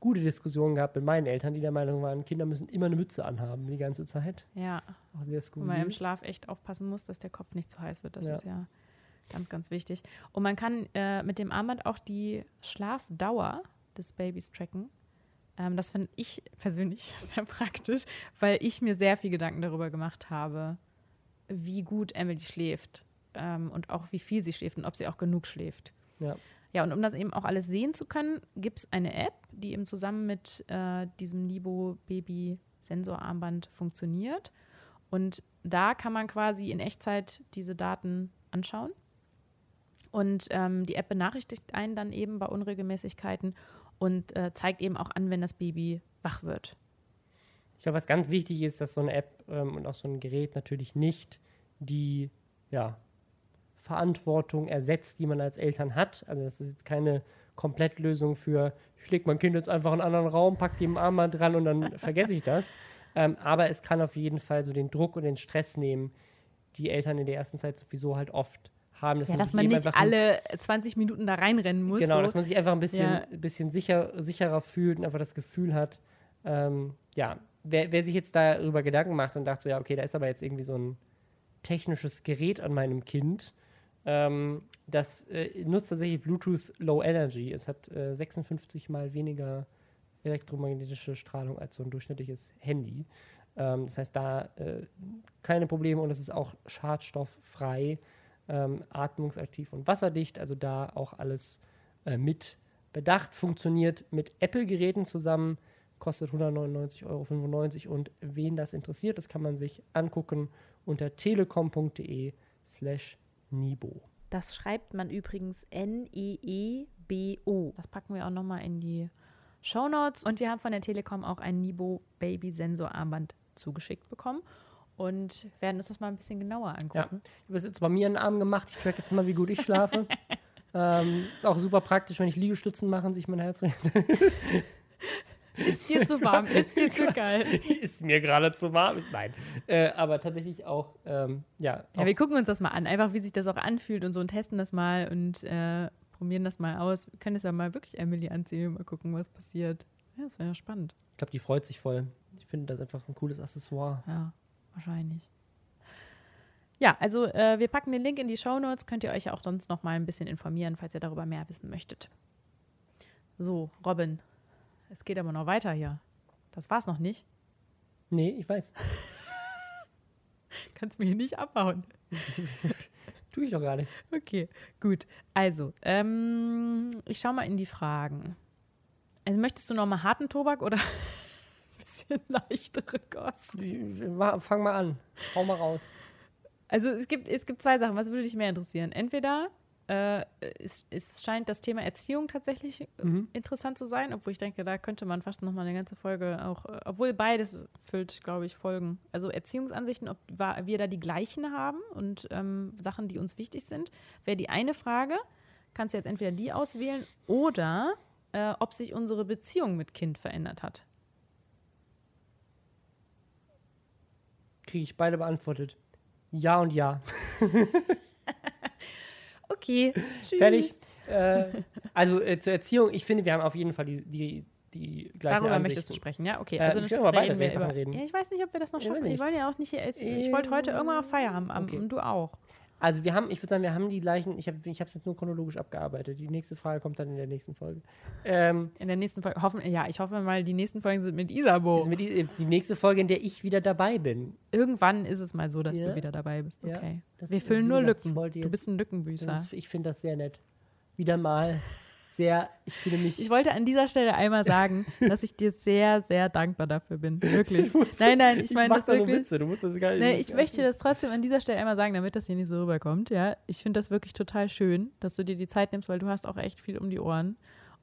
gute Diskussionen gehabt mit meinen Eltern, die der Meinung waren, Kinder müssen immer eine Mütze anhaben die ganze Zeit. ja. Auch sehr Wo man im skurril. Schlaf echt aufpassen muss, dass der Kopf nicht zu heiß wird. Das Ja. ist ja ganz, ganz wichtig. Und man kann äh, mit dem Armband auch die Schlafdauer des Babys tracken. Ähm, das finde ich persönlich [LAUGHS] sehr praktisch, weil ich mir sehr viel Gedanken darüber gemacht habe, wie gut Emily schläft ähm, und auch wie viel sie schläft und ob sie auch genug schläft. Ja. Ja, und um das eben auch alles sehen zu können, gibt es eine App, die eben zusammen mit äh, diesem Nibo Baby Sensorarmband funktioniert. Und da kann man quasi in Echtzeit diese Daten anschauen. Und ähm, die App benachrichtigt einen dann eben bei Unregelmäßigkeiten und äh, zeigt eben auch an, wenn das Baby wach wird. Ich glaube, was ganz wichtig ist, dass so eine App ähm, und auch so ein Gerät natürlich nicht die ja, Verantwortung ersetzt, die man als Eltern hat. Also das ist jetzt keine Komplettlösung für, ich lege mein Kind jetzt einfach in einen anderen Raum, pack dem Armband dran und dann [LAUGHS] vergesse ich das. Ähm, aber es kann auf jeden Fall so den Druck und den Stress nehmen, die Eltern in der ersten Zeit sowieso halt oft haben. ja, man dass man nicht alle 20 Minuten da reinrennen muss. Genau, so. dass man sich einfach ein bisschen, Ja. bisschen sicher, sicherer fühlt und einfach das Gefühl hat, ähm, ja, wer, wer sich jetzt darüber Gedanken macht und dachte so, ja, okay, da ist aber jetzt irgendwie so ein technisches Gerät an meinem Kind, ähm, das äh, nutzt tatsächlich Bluetooth Low Energy. Es hat äh, 56 mal weniger elektromagnetische Strahlung als so ein durchschnittliches Handy. Ähm, das heißt, da äh, keine Probleme und es ist auch schadstofffrei, ähm, atmungsaktiv und wasserdicht. Also da auch alles äh, mit bedacht. Funktioniert mit Apple-Geräten zusammen, kostet 199,95 Euro. Und wen das interessiert, das kann man sich angucken unter telekom.de slash Nibo. Das schreibt man übrigens N-E-E-B-O. Das packen wir auch nochmal in die Shownotes. Und wir haben von der Telekom auch ein Nibo Baby Sensor Armband zugeschickt bekommen und werden uns das mal ein bisschen genauer angucken. Ich habe das jetzt bei mir in den Arm gemacht. Ich track jetzt mal, wie gut ich schlafe. [LAUGHS] ähm, ist auch super praktisch, wenn ich Liegestützen mache sich mein Herz Ist dir zu warm? Ist dir zu kalt? ist mir gerade zu warm ist. Nein. Äh, aber tatsächlich auch, ähm, ja, Ja, auch wir gucken uns das mal an, einfach wie sich das auch anfühlt und so und testen das mal und äh, probieren das mal aus. Wir können es ja mal wirklich Emily anziehen und mal gucken, was passiert. Ja, das wäre ja spannend. ich glaube, die freut sich voll. Ich finde das einfach ein cooles Accessoire. Ja, wahrscheinlich. Ja, also äh, wir packen den Link in die Show Notes. Könnt ihr euch auch sonst noch mal ein bisschen informieren, falls ihr darüber mehr wissen möchtet. So, Robin, es geht aber noch weiter hier. Das war's noch nicht. Nee, ich weiß. [LAUGHS] Kannst mir hier nicht abhauen. [LAUGHS] Tue ich doch gar nicht. Okay, gut. Also, ähm, ich schau mal in die Fragen. Also, möchtest du noch mal harten Tobak oder [LAUGHS] ein bisschen leichtere Kost? Fang mal an. Hau mal raus. Also es gibt, es gibt zwei Sachen. Was würde dich mehr interessieren? Entweder äh, es, es scheint das Thema Erziehung tatsächlich äh, Mhm. interessant zu sein, obwohl ich denke, da könnte man fast noch mal eine ganze Folge auch, äh, obwohl beides füllt, glaube ich, Folgen. Also Erziehungsansichten, ob wir da die gleichen haben und ähm, Sachen, die uns wichtig sind, wäre die eine Frage. Kannst du jetzt entweder die auswählen oder äh, ob sich unsere Beziehung mit Kind verändert hat. Kriege ich beide beantwortet. Ja und ja. [LAUGHS] Okay, [LAUGHS] tschüss. Fertig. Äh, also äh, zur Erziehung, ich finde, wir haben auf jeden Fall die, die, die gleichen Darüber Ansichten. möchtest du sprechen, ja? Okay, Äh, also wir das können aber beide reden wir über. reden. Ja, ich weiß nicht, ob wir das noch Ich schaffen. Wir nicht. wollen ja auch nicht hier. Ich, ich wollte heute irgendwann auf Feierabend am- Okay. und du auch. Also wir haben, ich würde sagen, wir haben die gleichen, ich habe ich es jetzt nur chronologisch abgearbeitet. Die nächste Frage kommt dann in der nächsten Folge. Ähm, In der nächsten Folge, hoffen, ja, ich hoffe mal, die nächsten Folgen sind mit Isabo. ist mir die, nächste Folge, in der ich wieder dabei bin. Irgendwann ist es mal so, dass Ja. du wieder dabei bist. Ja, Okay. das- Wir füllen nur Lücken. Du bist ein Lückenbüßer. ist, ich finde das sehr nett. Wieder mal sehr, ich fühle mich. Ich wollte an dieser Stelle einmal sagen, [LAUGHS] dass ich dir sehr, sehr dankbar dafür bin. Wirklich. nein, nein, ich meine mach das wirklich. Witze, du musst das gar nicht. Nee, ich möchte das trotzdem an dieser Stelle einmal sagen, damit das hier nicht so rüberkommt. Ja, ich finde das wirklich total schön, dass du dir die Zeit nimmst, weil du hast auch echt viel um die Ohren.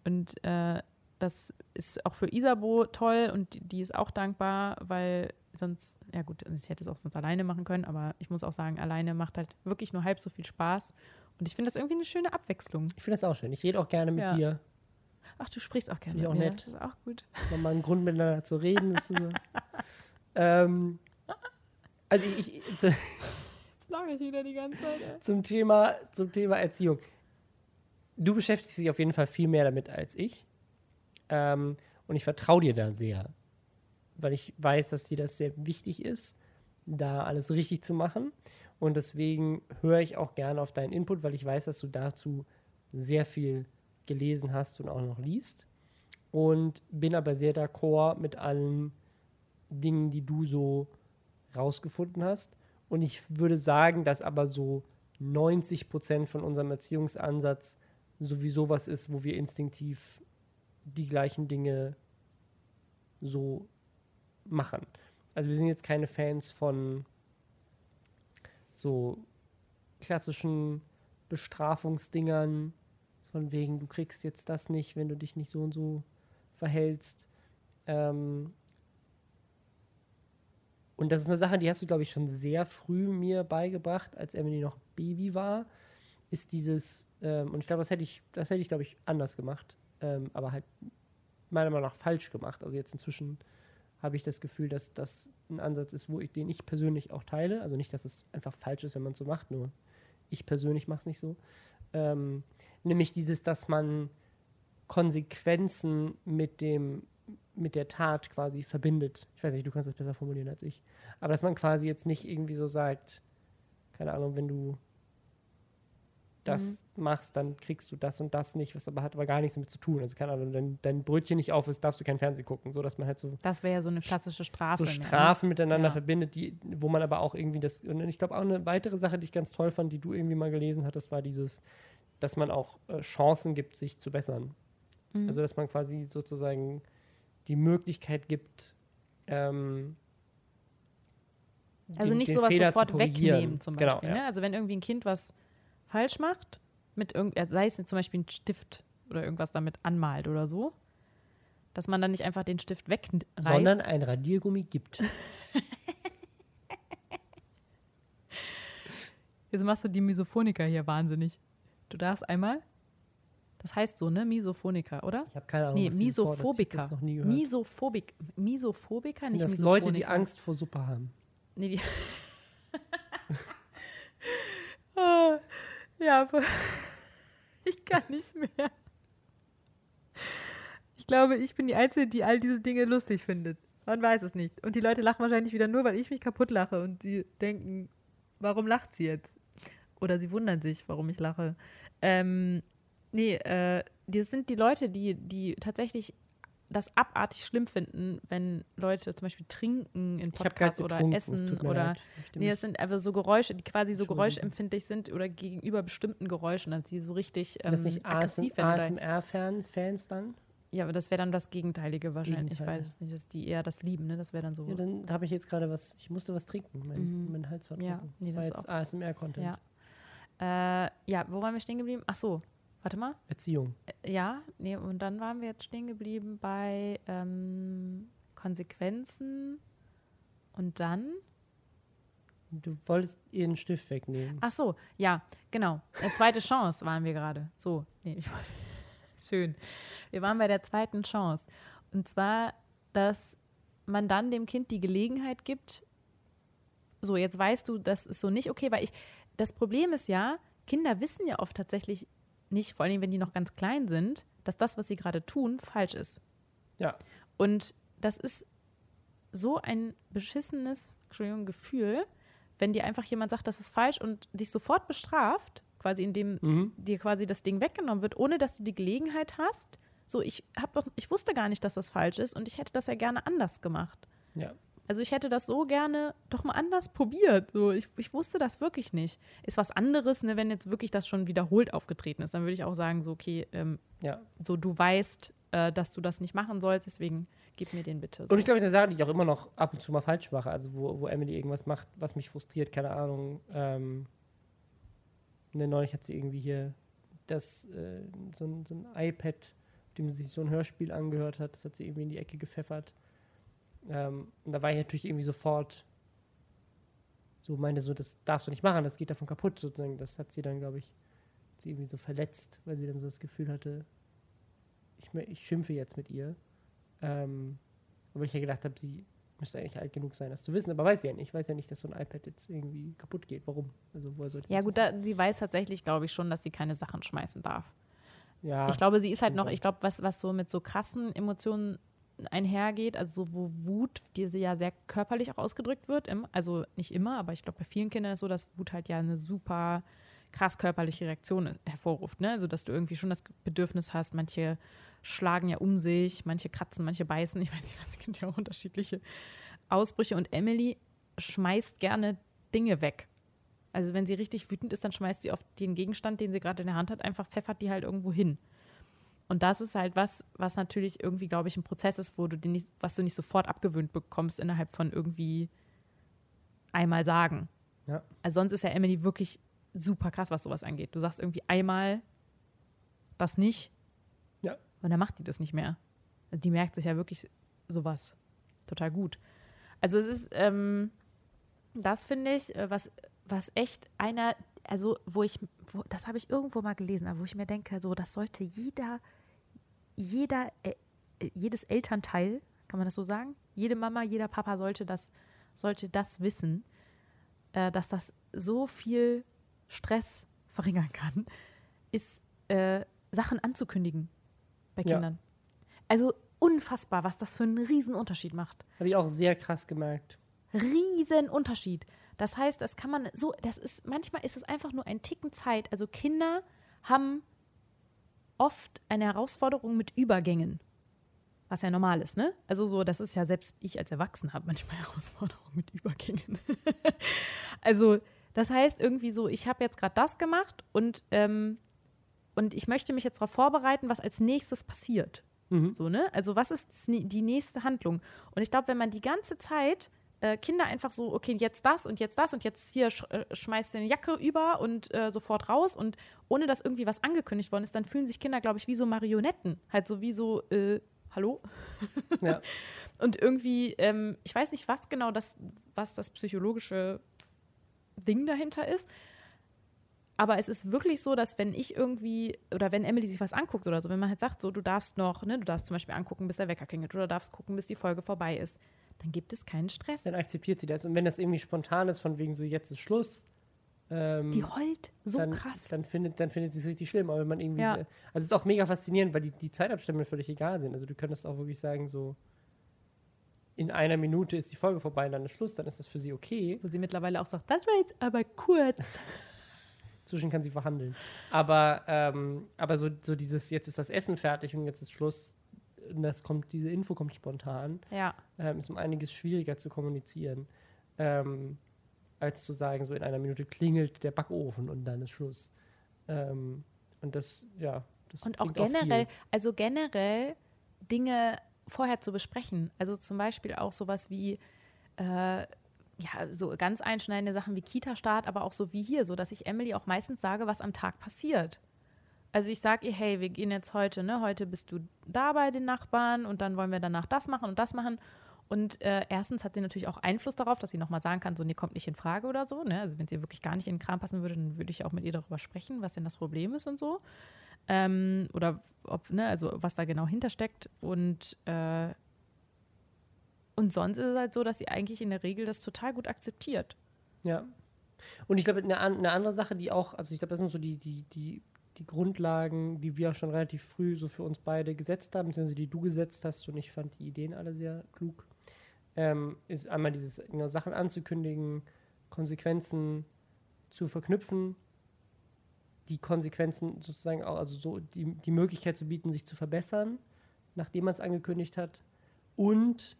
Und äh, das ist auch für Isabo toll und die, die ist auch dankbar, weil sonst, ja gut, ich hätte es auch sonst alleine machen können, aber ich muss auch sagen, alleine macht halt wirklich nur halb so viel Spaß. Und ich finde das irgendwie eine schöne Abwechslung. Ich finde das auch schön. Ich rede auch gerne mit Ja. dir. Ach, du sprichst auch gerne Finde ich auch nett. Das ist auch gut. Nochmal einen Grund miteinander zu reden. Ist so. [LAUGHS] ähm, also ich, ich zu, Jetzt lache ich wieder die ganze Zeit. ey. zum, Thema, zum Thema Erziehung. Du beschäftigst dich auf jeden Fall viel mehr damit als ich. Ähm, und ich vertraue dir da sehr. Weil ich weiß, dass dir das sehr wichtig ist, da alles richtig zu machen. Und deswegen höre ich auch gerne auf deinen Input, weil ich weiß, dass du dazu sehr viel gelesen hast und auch noch liest. Und bin aber sehr d'accord mit allen Dingen, die du so rausgefunden hast. Und ich würde sagen, dass aber so 90 Prozent von unserem Erziehungsansatz sowieso was ist, wo wir instinktiv die gleichen Dinge so machen. Also wir sind jetzt keine Fans von so klassischen Bestrafungsdingern, von wegen, du kriegst jetzt das nicht, wenn du dich nicht so und so verhältst. Ähm, und das ist eine Sache, die hast du, glaube ich, schon sehr früh mir beigebracht, als Emily noch Baby war, ist dieses, ähm, und ich glaube, das hätte ich, das hätte ich, glaube ich, anders gemacht, ähm, aber halt meiner Meinung nach falsch gemacht. Also jetzt inzwischen habe ich das Gefühl, dass das ein Ansatz ist, wo ich, den ich persönlich auch teile. Also nicht, dass es einfach falsch ist, wenn man es so macht, nur ich persönlich mache es nicht so. Ähm, nämlich dieses, dass man Konsequenzen mit dem mit der Tat quasi verbindet. Ich weiß nicht, du kannst das besser formulieren als ich. Aber dass man quasi jetzt nicht irgendwie so sagt, keine Ahnung, wenn du das machst, dann kriegst du das und das nicht, was aber hat aber gar nichts damit zu tun. Also keine Ahnung, wenn dein, Brötchen nicht auf ist, darfst du kein Fernsehen gucken. So, dass man halt so, Das wäre ja so eine klassische Strafe. so ne? Strafen miteinander Ja. verbindet, die, wo man aber auch irgendwie das, und ich glaube auch eine weitere Sache, die ich ganz toll fand, die du irgendwie mal gelesen hattest, war dieses, dass man auch äh, Chancen gibt, sich zu bessern. Mhm. Also dass man quasi sozusagen die Möglichkeit gibt, ähm, Also den- nicht den sowas Fehler sofort wegnehmen zum Genau, Beispiel. ja. ne? Also wenn irgendwie ein Kind was falsch macht, mit irgend, sei es zum Beispiel ein Stift oder irgendwas damit anmalt oder so, dass man dann nicht einfach den Stift wegreißt. sondern ein Radiergummi gibt. [LAUGHS] Jetzt machst du die Misophoniker hier wahnsinnig. Du darfst einmal. Das heißt so, ne? Misophoniker, oder? Ich habe keine Ahnung, Nee, was Misophobiker. das noch nie gehört. Misophobik. Misophobiker, Sind nicht das Leute, die. Angst vor Suppe haben? Nee, die. [LAUGHS] Ah, ja, [LAUGHS] ich kann nicht mehr. Ich glaube, ich bin die Einzige, die all diese Dinge lustig findet. Man weiß es nicht. Und die Leute lachen wahrscheinlich wieder nur, weil ich mich kaputt lache und die denken, warum lacht sie jetzt? Oder sie wundern sich, warum ich lache. Ähm, nee, äh, das sind die Leute, die, die tatsächlich das abartig schlimm finden, wenn Leute zum Beispiel trinken in Podcasts oder essen oder leid. Nee, das sind einfach so Geräusche, die quasi so geräuschempfindlich sind oder gegenüber bestimmten Geräuschen, dass sie so richtig sind das ähm, nicht aggressiv werden. ASMR-Fans Fans dann? Ja, aber das wäre dann das Gegenteilige wahrscheinlich. Gegenteil. Ich weiß es nicht, dass die eher das lieben, ne? Das wäre dann so. Ja, dann habe ich jetzt gerade was, ich musste was trinken. Mein, Mhm. mein Hals war Ja, trocken. nee, das war das jetzt ASMR-Content. Ja. Äh, ja, wo waren wir stehen geblieben? Ach so, warte mal. Erziehung. Äh, Ja, nee, und dann waren wir jetzt stehen geblieben bei ähm, Konsequenzen und dann. Du wolltest ihr einen Stift wegnehmen. Ach so, ja, genau. Eine zweite Chance waren wir gerade. So, nee, ich wollte. [LAUGHS] Schön. Wir waren bei der zweiten Chance. Und zwar, dass man dann dem Kind die Gelegenheit gibt, so, jetzt weißt du, das ist so nicht okay, weil ich, das Problem ist ja, Kinder wissen ja oft tatsächlich nicht, vor allem wenn die noch ganz klein sind, dass das, was sie gerade tun, falsch ist. Ja. Und das ist so ein beschissenes Gefühl, wenn dir einfach jemand sagt, das ist falsch und dich sofort bestraft, quasi indem Mhm. dir quasi das Ding weggenommen wird, ohne dass du die Gelegenheit hast. So, ich habe doch, ich wusste gar nicht, dass das falsch ist und ich hätte das ja gerne anders gemacht. Ja. Also ich hätte das so gerne doch mal anders probiert. So, ich, ich wusste das wirklich nicht. Ist was anderes, ne, wenn jetzt wirklich das schon wiederholt aufgetreten ist, dann würde ich auch sagen, so, okay, ähm, Ja. so du weißt, äh, dass du das nicht machen sollst, deswegen gib mir den bitte. So. Und ich glaube, eine Sache, die ich auch immer noch ab und zu mal falsch mache, also wo, wo Emily irgendwas macht, was mich frustriert, keine Ahnung. Ähm, ne, neulich hat sie irgendwie hier das, äh, so, ein, so ein iPad, auf dem sie sich so ein Hörspiel angehört hat, das hat sie irgendwie in die Ecke gepfeffert. Ähm, und da war ich natürlich irgendwie sofort so meine so, das darfst du nicht machen, das geht davon kaputt, sozusagen. Das hat sie dann, glaube ich, sie irgendwie so verletzt, weil sie dann so das Gefühl hatte, ich, ich schimpfe jetzt mit ihr. Ähm, aber ich ja gedacht habe, sie müsste eigentlich alt genug sein, das zu wissen. Aber weiß sie ja nicht. Ich weiß ja nicht, dass so ein iPad jetzt irgendwie kaputt geht. Warum? Also woher sollte ja gut, da, sie weiß tatsächlich, glaube ich, schon, dass sie keine Sachen schmeißen darf. ja, ich glaube, sie ist halt noch, ich glaube, was, was so mit so krassen Emotionen einhergeht, also so wo Wut, die ja sehr körperlich auch ausgedrückt wird, im, also nicht immer, aber ich glaube, bei vielen Kindern ist so, dass Wut halt ja eine super krass körperliche Reaktion hervorruft, ne? Also dass du irgendwie schon das Bedürfnis hast, manche schlagen ja um sich, manche kratzen, manche beißen, ich weiß nicht, was, es gibt ja auch unterschiedliche Ausbrüche und Emily schmeißt gerne Dinge weg. Also wenn sie richtig wütend ist, dann schmeißt sie oft den Gegenstand, den sie gerade in der Hand hat, einfach pfeffert die halt irgendwo hin. Und das ist halt was, was natürlich irgendwie, glaube ich, ein Prozess ist, wo du den nicht, was du nicht sofort abgewöhnt bekommst innerhalb von irgendwie einmal sagen. Ja. Also sonst ist ja Emily wirklich super krass, was sowas angeht. Du sagst irgendwie einmal das nicht. Ja. Und dann macht die das nicht mehr. Also Die merkt sich ja wirklich sowas total gut. Also es ist, ähm, das finde ich, äh, was, was echt einer, also wo ich, wo, das habe ich irgendwo mal gelesen, aber wo ich mir denke, so, das sollte jeder, jeder, äh, äh, jedes Elternteil, kann man das so sagen? Jede Mama, jeder Papa sollte das, sollte das wissen, äh, dass das so viel Stress [LAUGHS] verringern kann, ist äh, Sachen anzukündigen bei Ja. Kindern. Also unfassbar, was das für einen riesen Unterschied macht. habe ich auch sehr krass gemerkt. riesen Unterschied. Das heißt, das kann man so, das ist, manchmal ist es einfach nur ein Ticken Zeit. Also Kinder haben oft eine Herausforderung mit Übergängen. Was ja normal ist, ne? Also so, das ist ja selbst ich als Erwachsener habe manchmal [LAUGHS] Herausforderungen mit Übergängen. [LAUGHS] also, das heißt irgendwie so, ich habe jetzt gerade das gemacht und, ähm, und ich möchte mich jetzt darauf vorbereiten, was als nächstes passiert. Mhm. So, ne? Also, was ist die nächste Handlung? Und ich glaube, wenn man die ganze Zeit äh, Kinder einfach so, okay, jetzt das und jetzt das und jetzt hier sch äh, schmeißt eine Jacke über und äh, sofort raus und ohne dass irgendwie was angekündigt worden ist, dann fühlen sich Kinder, glaube ich, wie so Marionetten. Halt so wie so, äh, hallo? Ja. [LAUGHS] Und irgendwie, ähm, ich weiß nicht, was genau das, was das psychologische Ding dahinter ist. Aber es ist wirklich so, dass wenn ich irgendwie, oder wenn Emily sich was anguckt oder so, wenn man halt sagt, so, du darfst noch, ne, du darfst zum Beispiel angucken, bis der Wecker klingelt, oder darfst gucken, bis die Folge vorbei ist, dann gibt es keinen Stress. Dann akzeptiert sie das. Und wenn das irgendwie spontan ist, von wegen so, jetzt ist Schluss, ähm, Die heult so dann, krass. Dann findet, dann findet sie es richtig schlimm. Aber wenn man irgendwie. Ja. so- Also es ist auch mega faszinierend, weil die, die Zeitabstände völlig egal sind. Also du könntest auch wirklich sagen, so, in einer Minute ist die Folge vorbei und dann ist Schluss, dann ist das für sie okay. Wo sie mittlerweile auch sagt, das war jetzt aber kurz. [LAUGHS] Zwischen kann sie verhandeln. Aber, ähm, aber so, so dieses, jetzt ist das Essen fertig und jetzt ist Schluss, das kommt, diese Info kommt spontan, Ja. ähm, ist um einiges schwieriger zu kommunizieren, ähm, als zu sagen, so in einer Minute klingelt der Backofen und dann ist Schluss. Ähm, und das, ja, das Und auch generell, viel. also generell Dinge vorher zu besprechen. Also zum Beispiel auch sowas wie, äh, ja, so ganz einschneidende Sachen wie Kita-Start, aber auch so wie hier, so dass ich Emily auch meistens sage, was am Tag passiert. Also ich sage ihr, hey, wir gehen jetzt heute, ne, heute bist du da bei den Nachbarn und dann wollen wir danach das machen und das machen. Und äh, erstens hat sie natürlich auch Einfluss darauf, dass sie nochmal sagen kann, so, nee, kommt nicht in Frage oder so. Ne? Also wenn sie wirklich gar nicht in den Kram passen würde, dann würde ich auch mit ihr darüber sprechen, was denn das Problem ist und so. Ähm, oder ob, ne, also was da genau hintersteckt. Und, äh, und sonst ist es halt so, dass sie eigentlich in der Regel das total gut akzeptiert. Ja. Und ich glaube, eine, eine andere Sache, die auch, also ich glaube, das sind so die, die, die, die Grundlagen, die wir auch schon relativ früh so für uns beide gesetzt haben, beziehungsweise die du gesetzt hast und ich fand die Ideen alle sehr klug, ähm, ist einmal dieses genau, Sachen anzukündigen, Konsequenzen zu verknüpfen, die Konsequenzen sozusagen auch, also so die, die Möglichkeit zu bieten, sich zu verbessern, nachdem man es angekündigt hat. Und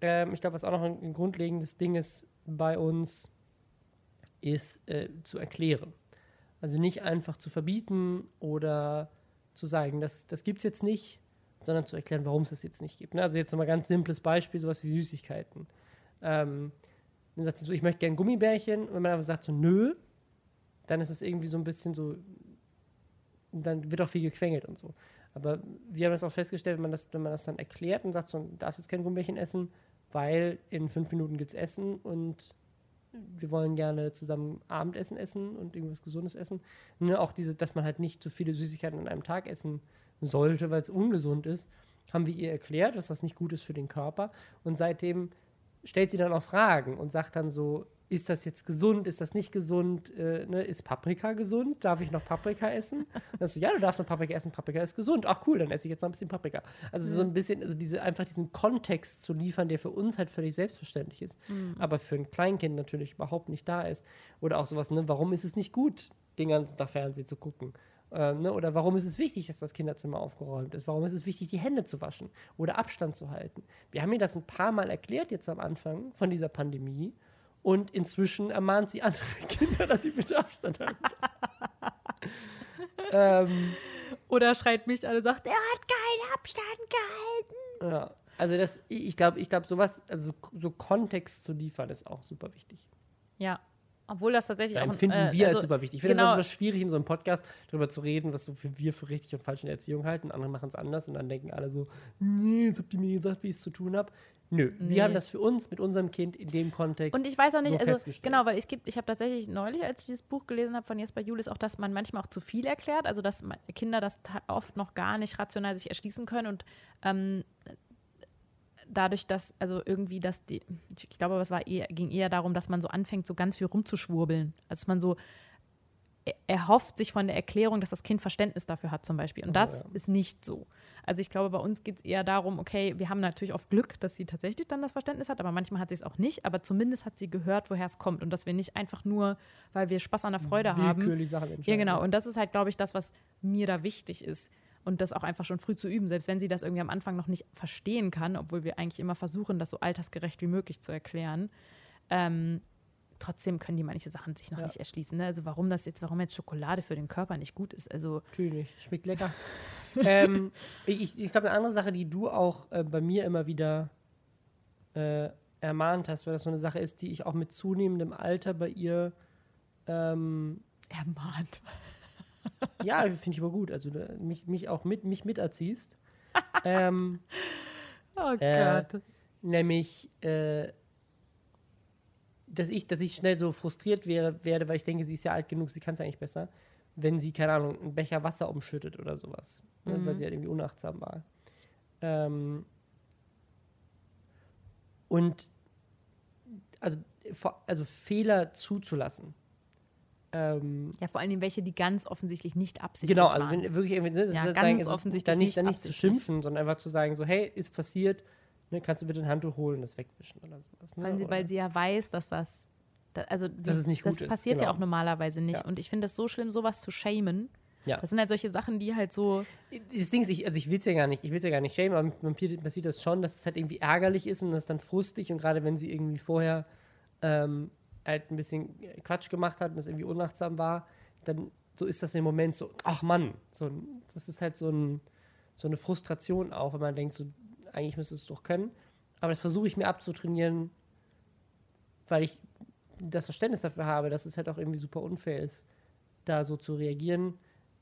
ähm, ich glaube, was auch noch ein, ein grundlegendes Ding ist bei uns, ist äh, zu erklären. Also nicht einfach zu verbieten oder zu sagen, das, das gibt es jetzt nicht, sondern zu erklären, warum es das jetzt nicht gibt. Ne? Also jetzt nochmal ganz simples Beispiel, sowas wie Süßigkeiten. Ähm, dann sagt sie so, ich möchte gerne Gummibärchen. Und wenn man einfach sagt so, nö, dann ist es irgendwie so ein bisschen so, dann wird auch viel gequengelt und so. Aber wir haben das auch festgestellt, wenn man das, wenn man das dann erklärt und sagt so, du darfst jetzt kein Gummibärchen essen, weil in fünf Minuten gibt es Essen und wir wollen gerne zusammen Abendessen essen und irgendwas Gesundes essen. Ne, auch diese, dass man halt nicht zu viele Süßigkeiten an einem Tag essen sollte, weil es ungesund ist, haben wir ihr erklärt, dass das nicht gut ist für den Körper. Und seitdem stellt sie dann auch Fragen und sagt dann so, ist das jetzt gesund, ist das nicht gesund, äh, ne? ist Paprika gesund, darf ich noch Paprika essen? Und dann so, ja, du darfst noch Paprika essen, Paprika ist gesund. Ach cool, dann esse ich jetzt noch ein bisschen Paprika. Also so ein bisschen, also diese, einfach diesen Kontext zu liefern, der für uns halt völlig selbstverständlich ist, aber für ein Kleinkind natürlich überhaupt nicht da ist. Oder auch sowas, ne, warum ist es nicht gut, den ganzen Tag Fernsehen zu gucken? Ähm, ne? Oder warum ist es wichtig, dass das Kinderzimmer aufgeräumt ist? Warum ist es wichtig, die Hände zu waschen oder Abstand zu halten? Wir haben ihr das ein paar Mal erklärt jetzt am Anfang von dieser Pandemie und inzwischen ermahnt sie andere [LAUGHS] Kinder, dass sie bitte Abstand halten. ähm, Oder schreit mich an und sagt, er hat keinen Abstand gehalten. ja. Also das, ich glaube, ich glaube, sowas, also so Kontext zu liefern, ist auch super wichtig. Ja, obwohl das tatsächlich Da auch... empfinden äh, wir als also, super wichtig. Ich finde es genau. immer super schwierig, in so einem Podcast darüber zu reden, was so für wir für richtig und falsch in der Erziehung halten. Andere machen es anders und dann denken alle so, nee, jetzt habt ihr mir gesagt, wie ich es zu tun habe. Nö, Nee. wir haben das für uns mit unserem Kind in dem Kontext. Und ich weiß auch nicht, so also genau, weil ich, ich habe tatsächlich neulich, als ich dieses Buch gelesen habe von Jesper Julis, auch, dass man manchmal auch zu viel erklärt, also dass Kinder das oft noch gar nicht rational sich erschließen können und ähm, dadurch, dass, also irgendwie, dass die, ich glaube, es war eher, ging eher darum, dass man so anfängt, so ganz viel rumzuschwurbeln. Also dass man so er- erhofft sich von der Erklärung, dass das Kind Verständnis dafür hat, zum Beispiel. Und Oh, das ja. ist nicht so. Also ich glaube, bei uns geht es eher darum, okay, wir haben natürlich oft Glück, dass sie tatsächlich dann das Verständnis hat, aber manchmal hat sie es auch nicht. Aber zumindest hat sie gehört, woher es kommt und dass wir nicht einfach nur, weil wir Spaß an der Freude haben. willkürlich Sachen Ja, genau. Und das ist halt, glaube ich, das, was mir da wichtig ist. Und das auch einfach schon früh zu üben, selbst wenn sie das irgendwie am Anfang noch nicht verstehen kann, obwohl wir eigentlich immer versuchen, das so altersgerecht wie möglich zu erklären. Ähm, trotzdem können die manche Sachen sich noch Ja. nicht erschließen. Ne? Also warum das jetzt, warum jetzt Schokolade für den Körper nicht gut ist. Also Natürlich, schmeckt lecker. [LAUGHS] ähm, [LAUGHS] ich ich glaube, eine andere Sache, die du auch äh, bei mir immer wieder äh, ermahnt hast, weil das so eine Sache ist, die ich auch mit zunehmendem Alter bei ihr ähm, ermahnt. Ja, finde ich aber gut. Also da, mich, mich auch mit, mich miterziehst. [LAUGHS] ähm, Oh Äh, nämlich, äh, dass, ich, dass ich schnell so frustriert wäre, werde, weil ich denke, sie ist ja alt genug, sie kann es eigentlich besser, wenn sie, keine Ahnung, einen Becher Wasser umschüttet oder sowas. Ne, weil sie halt irgendwie unachtsam war. Ähm, und also, also Fehler zuzulassen. Ähm, Ja, vor allem welche, die ganz offensichtlich nicht absichtlich Genau, also waren. wenn wirklich irgendwie, ne, das Ja, ist ganz also offensichtlich da nicht, dann nicht zu schimpfen, sondern einfach zu sagen, so, hey, ist passiert, Ne, kannst du bitte ein Handtuch holen und das wegwischen oder sowas. Ne? Weil, sie, weil sie ja weiß, dass das. da- Also sie, Dass es nicht gut das ist, passiert ja genau. auch normalerweise nicht. Ja. Und ich finde es so schlimm, sowas zu shamen. Ja. Das sind halt solche Sachen, die halt so. Das Ding ist, ich, also ich will es ja gar nicht, ich will ja gar nicht schämen, aber man passiert das schon, dass es halt irgendwie ärgerlich ist und das ist dann frustig und gerade wenn sie irgendwie vorher ähm, halt ein bisschen Quatsch gemacht hat und das irgendwie unachtsam war, dann so ist das im Moment so, ach Mann, so, das ist halt so, ein, so eine Frustration auch, wenn man denkt, so, eigentlich müsste es doch können. Aber das versuche ich mir abzutrainieren, weil ich das Verständnis dafür habe, dass es halt auch irgendwie super unfair ist, da so zu reagieren.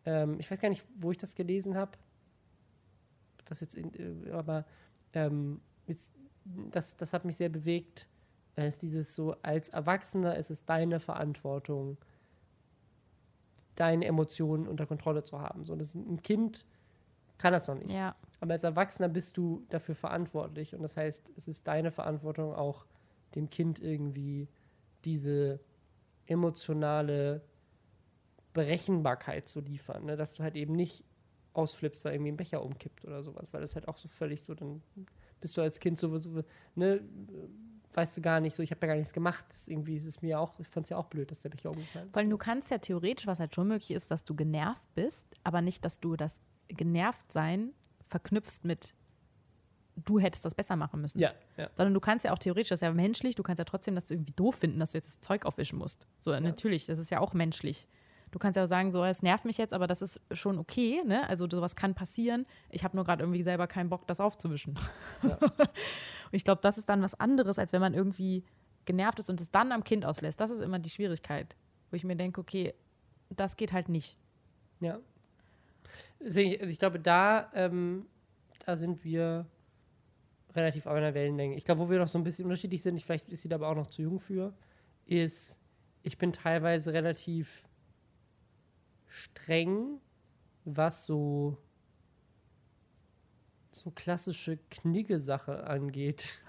Ähm, ich weiß gar nicht, wo ich das gelesen habe. Das jetzt, in, äh, aber ähm, ist, das, das hat mich sehr bewegt. Es ist dieses so, als Erwachsener ist es deine Verantwortung, deine Emotionen unter Kontrolle zu haben. So, das ein Kind kann das noch nicht. Ja. Aber als Erwachsener bist du dafür verantwortlich. Und das heißt, es ist deine Verantwortung auch, dem Kind irgendwie diese emotionale Berechenbarkeit zu liefern. Ne? Dass du halt eben nicht ausflippst, weil irgendwie ein Becher umkippt oder sowas. Weil das halt auch so völlig so, dann bist du als Kind so, so ne, weißt du gar nicht so, ich habe ja gar nichts gemacht. Das irgendwie ist es mir auch, ich fand es ja auch blöd, dass der Becher umgefallen ist. Weil du kannst ja theoretisch, was halt schon möglich ist, dass du genervt bist, aber nicht, dass du das genervt sein verknüpfst mit du hättest das besser machen müssen. ja, ja. Sondern du kannst ja auch theoretisch, das ist ja menschlich, du kannst ja trotzdem das irgendwie doof finden, dass du jetzt das Zeug aufwischen musst. So, natürlich, das ist ja auch menschlich. Du kannst ja auch sagen, so, es nervt mich jetzt, aber das ist schon okay, ne? Also sowas kann passieren. Ich habe nur gerade irgendwie selber keinen Bock, das aufzuwischen. [LAUGHS] Und ich glaube, das ist dann was anderes, als wenn man irgendwie genervt ist und es dann am Kind auslässt. Das ist immer die Schwierigkeit, wo ich mir denke, okay, das geht halt nicht. Ja. Also ich glaube, da, ähm, da sind wir relativ auf einer Wellenlänge. Ich glaube, wo wir noch so ein bisschen unterschiedlich sind, ich, vielleicht ist sie da aber auch noch zu jung für, ist, ich bin teilweise relativ streng, was so, so klassische Knigge-Sache angeht.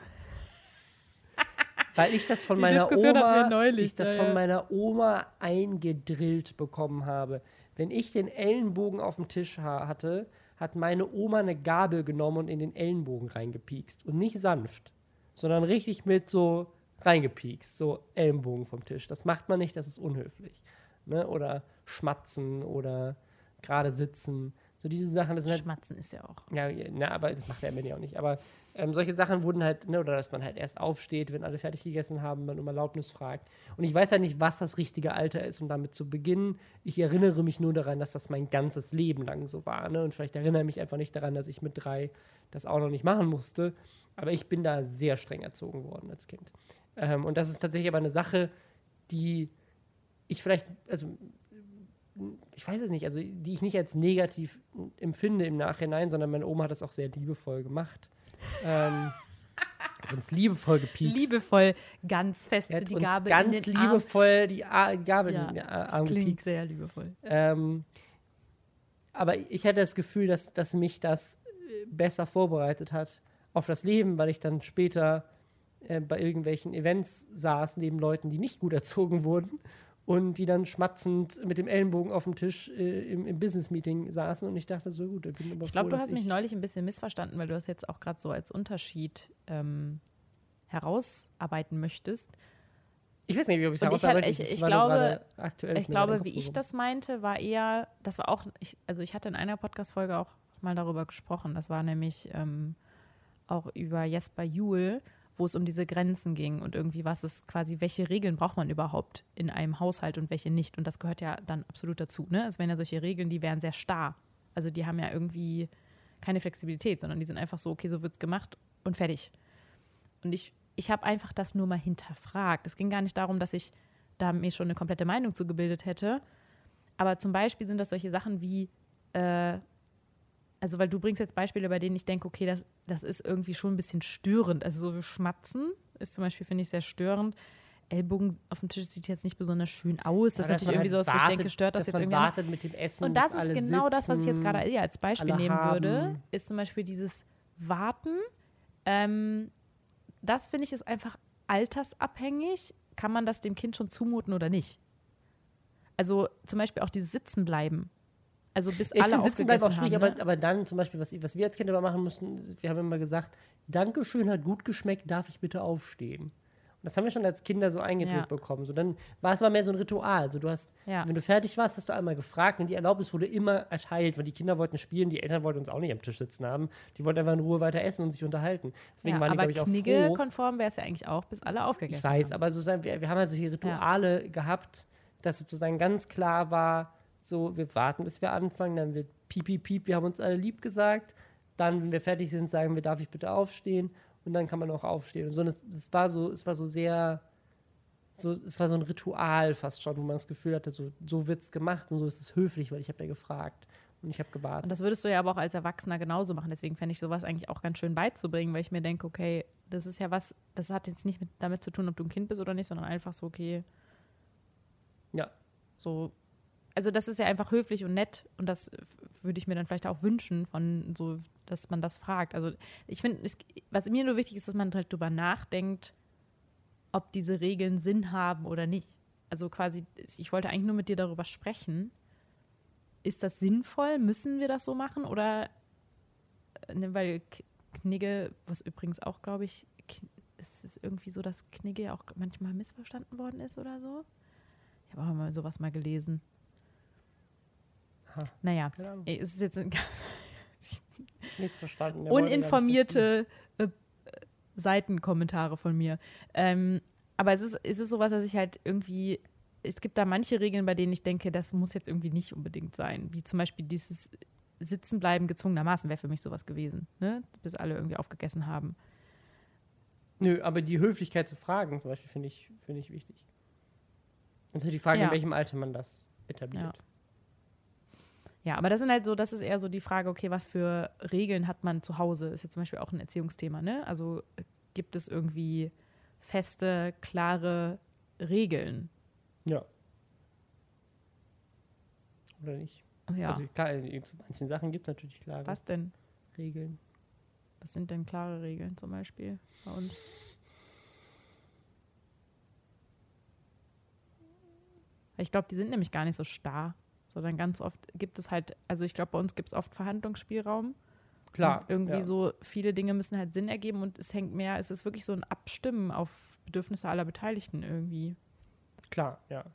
[LAUGHS] Weil ich das von Die meiner Diskussion Oma, neulich, ich das ja, von meiner Oma eingedrillt bekommen habe. Wenn ich den Ellenbogen auf dem Tisch ha hatte, hat meine Oma eine Gabel genommen und in den Ellenbogen reingepiekst. Und nicht sanft, sondern richtig mit so reingepiekst, so Ellenbogen vom Tisch. Das macht man nicht, das ist unhöflich. Ne? Oder schmatzen oder gerade sitzen. So diese Sachen, das sind halt Schmatzen ist ja auch. ja, na, aber das macht der Emily auch nicht. Aber ähm, solche Sachen wurden halt, ne, oder dass man halt erst aufsteht, wenn alle fertig gegessen haben, man um Erlaubnis fragt. Und ich weiß halt nicht, was das richtige Alter ist, um damit zu beginnen. Ich erinnere mich nur daran, dass das mein ganzes Leben lang so war. Ne? Und vielleicht erinnere ich mich einfach nicht daran, dass ich mit drei das auch noch nicht machen musste. Aber ich bin da sehr streng erzogen worden als Kind. Ähm, und das ist tatsächlich aber eine Sache, die ich vielleicht, also ich weiß es nicht, also die ich nicht als negativ empfinde im Nachhinein, sondern meine Oma hat das auch sehr liebevoll gemacht. ähm, uns liebevoll gepiekst. Liebevoll ganz fest die Gabel ganz in den Arm. liebevoll die A Gabel Ja, in den das Arm klingt gepiekst. sehr liebevoll. Ähm, aber ich hatte das Gefühl, dass, dass mich das äh, besser vorbereitet hat auf das Leben, weil ich dann später äh, bei irgendwelchen Events saß, neben Leuten, die nicht gut erzogen wurden und die dann schmatzend mit dem Ellenbogen auf dem Tisch äh, im, im Business-Meeting saßen und ich dachte so, gut, ich bin aber Ich glaube, du hast mich ich- neulich ein bisschen missverstanden, weil du das jetzt auch gerade so als Unterschied ähm, herausarbeiten möchtest. Ich weiß nicht, ob ich es ich halt- ich- das ich glaube- Ich glaube, wie ich das meinte, war eher, das war auch, ich, also ich hatte in einer Podcast-Folge auch mal darüber gesprochen. Das war nämlich ähm, auch über Jesper Juhl, wo es um diese Grenzen ging und irgendwie, was ist quasi, welche Regeln braucht man überhaupt in einem Haushalt und welche nicht. Und das gehört ja dann absolut dazu. Ne? Es wären ja solche Regeln, die wären sehr starr. Also die haben ja irgendwie keine Flexibilität, sondern die sind einfach so, okay, so wird es gemacht und fertig. Und ich, ich habe einfach das nur mal hinterfragt. Es ging gar nicht darum, dass ich da mir schon eine komplette Meinung zu gebildet hätte. Aber zum Beispiel sind das solche Sachen wie, äh, also weil du bringst jetzt Beispiele, bei denen ich denke, okay, das, das ist irgendwie schon ein bisschen störend. Also so Schmatzen ist zum Beispiel, finde ich, sehr störend. Ellbogen auf dem Tisch sieht jetzt nicht besonders schön aus. Das Ja, ist dass natürlich irgendwie so, halt was, wo ich denke, stört das dass jetzt irgendwie. wartet mit dem Essen, Und das ist genau das, was ich jetzt sitzen. gerade eher als Beispiel nehmen würde, haben. ist zum Beispiel dieses Warten. Ähm, das finde ich ist einfach altersabhängig. Kann man das dem Kind schon zumuten oder nicht? Also zum Beispiel auch dieses Sitzen bleiben. Also bis Ich alle finde sitzen bleiben auch schwierig, haben, aber, ne? aber dann zum Beispiel, was, was wir als Kinder immer machen mussten, wir haben immer gesagt, Dankeschön, hat gut geschmeckt, darf ich bitte aufstehen? Und das haben wir schon als Kinder so eingedrückt Ja. bekommen. So, dann war es aber mehr so ein Ritual. Also du hast, Ja. wenn du fertig warst, hast du einmal gefragt und die Erlaubnis wurde immer erteilt, weil die Kinder wollten spielen, die Eltern wollten uns auch nicht am Tisch sitzen haben. Die wollten einfach in Ruhe weiter essen und sich unterhalten. Deswegen ja, waren die, aber glaube ich, auch froh. Knigge-konform wäre es ja eigentlich auch, bis alle aufgegessen Ich weiß, haben. aber so sagen wir, wir haben halt solche Rituale gehabt, dass sozusagen ganz klar war, so, wir warten, bis wir anfangen, dann wird piep, piep, piep, wir haben uns alle lieb gesagt. Dann, wenn wir fertig sind, sagen wir, darf ich bitte aufstehen? Und dann kann man auch aufstehen. Und so, es, es war so, es war so sehr, so, es war so ein Ritual fast schon, wo man das Gefühl hatte, so, so wird es gemacht und so ist es höflich, weil ich habe ja gefragt und ich habe gewartet. Und das würdest du ja aber auch als Erwachsener genauso machen. Deswegen fände ich sowas eigentlich auch ganz schön beizubringen, weil ich mir denke, okay, das ist ja was, das hat jetzt nicht mit, damit zu tun, ob du ein Kind bist oder nicht, sondern einfach so, okay, Ja. so. Also das ist ja einfach höflich und nett und das würde ich mir dann vielleicht auch wünschen, von so, dass man das fragt. Also ich finde, was mir nur wichtig ist, dass man halt drüber nachdenkt, ob diese Regeln Sinn haben oder nicht. Also quasi, ich wollte eigentlich nur mit dir darüber sprechen. Ist das sinnvoll? Müssen wir das so machen? Oder, ne, weil Knigge, was übrigens auch, glaube ich, K- es ist irgendwie so, dass Knigge auch manchmal missverstanden worden ist oder so. Ich habe auch mal sowas mal gelesen. Ha. Naja, Ahnung. ey, es ist jetzt ein Nichts [LAUGHS] verstanden. Der wollte gar nicht uninformierte äh, Seitenkommentare von mir. Ähm, aber es ist, es ist sowas, dass ich halt irgendwie, es gibt da manche Regeln, bei denen ich denke, das muss jetzt irgendwie nicht unbedingt sein. Wie zum Beispiel dieses Sitzenbleiben gezwungenermaßen wäre für mich sowas gewesen, ne? bis alle irgendwie aufgegessen haben. Nö, aber die Höflichkeit zu fragen, zum Beispiel, finde ich, finde ich wichtig. Und die Frage, Ja. in welchem Alter man das etabliert. Ja, aber das sind halt so, das ist eher so die Frage, okay, was für Regeln hat man zu Hause? Ist ja zum Beispiel auch ein Erziehungsthema, ne? Also äh, gibt es irgendwie feste, klare Regeln? Ja. Oder nicht? Ja. Also klar, in zu manchen Sachen gibt es natürlich klare was denn? Regeln. Was sind denn klare Regeln zum Beispiel bei uns? Ich glaube, die sind nämlich gar nicht so starr, sondern ganz oft gibt es halt, also ich glaube, bei uns gibt es oft Verhandlungsspielraum. Klar. Und irgendwie ja. so, viele Dinge müssen halt Sinn ergeben und es hängt mehr, es ist wirklich so ein Abstimmen auf Bedürfnisse aller Beteiligten irgendwie. Klar, ja.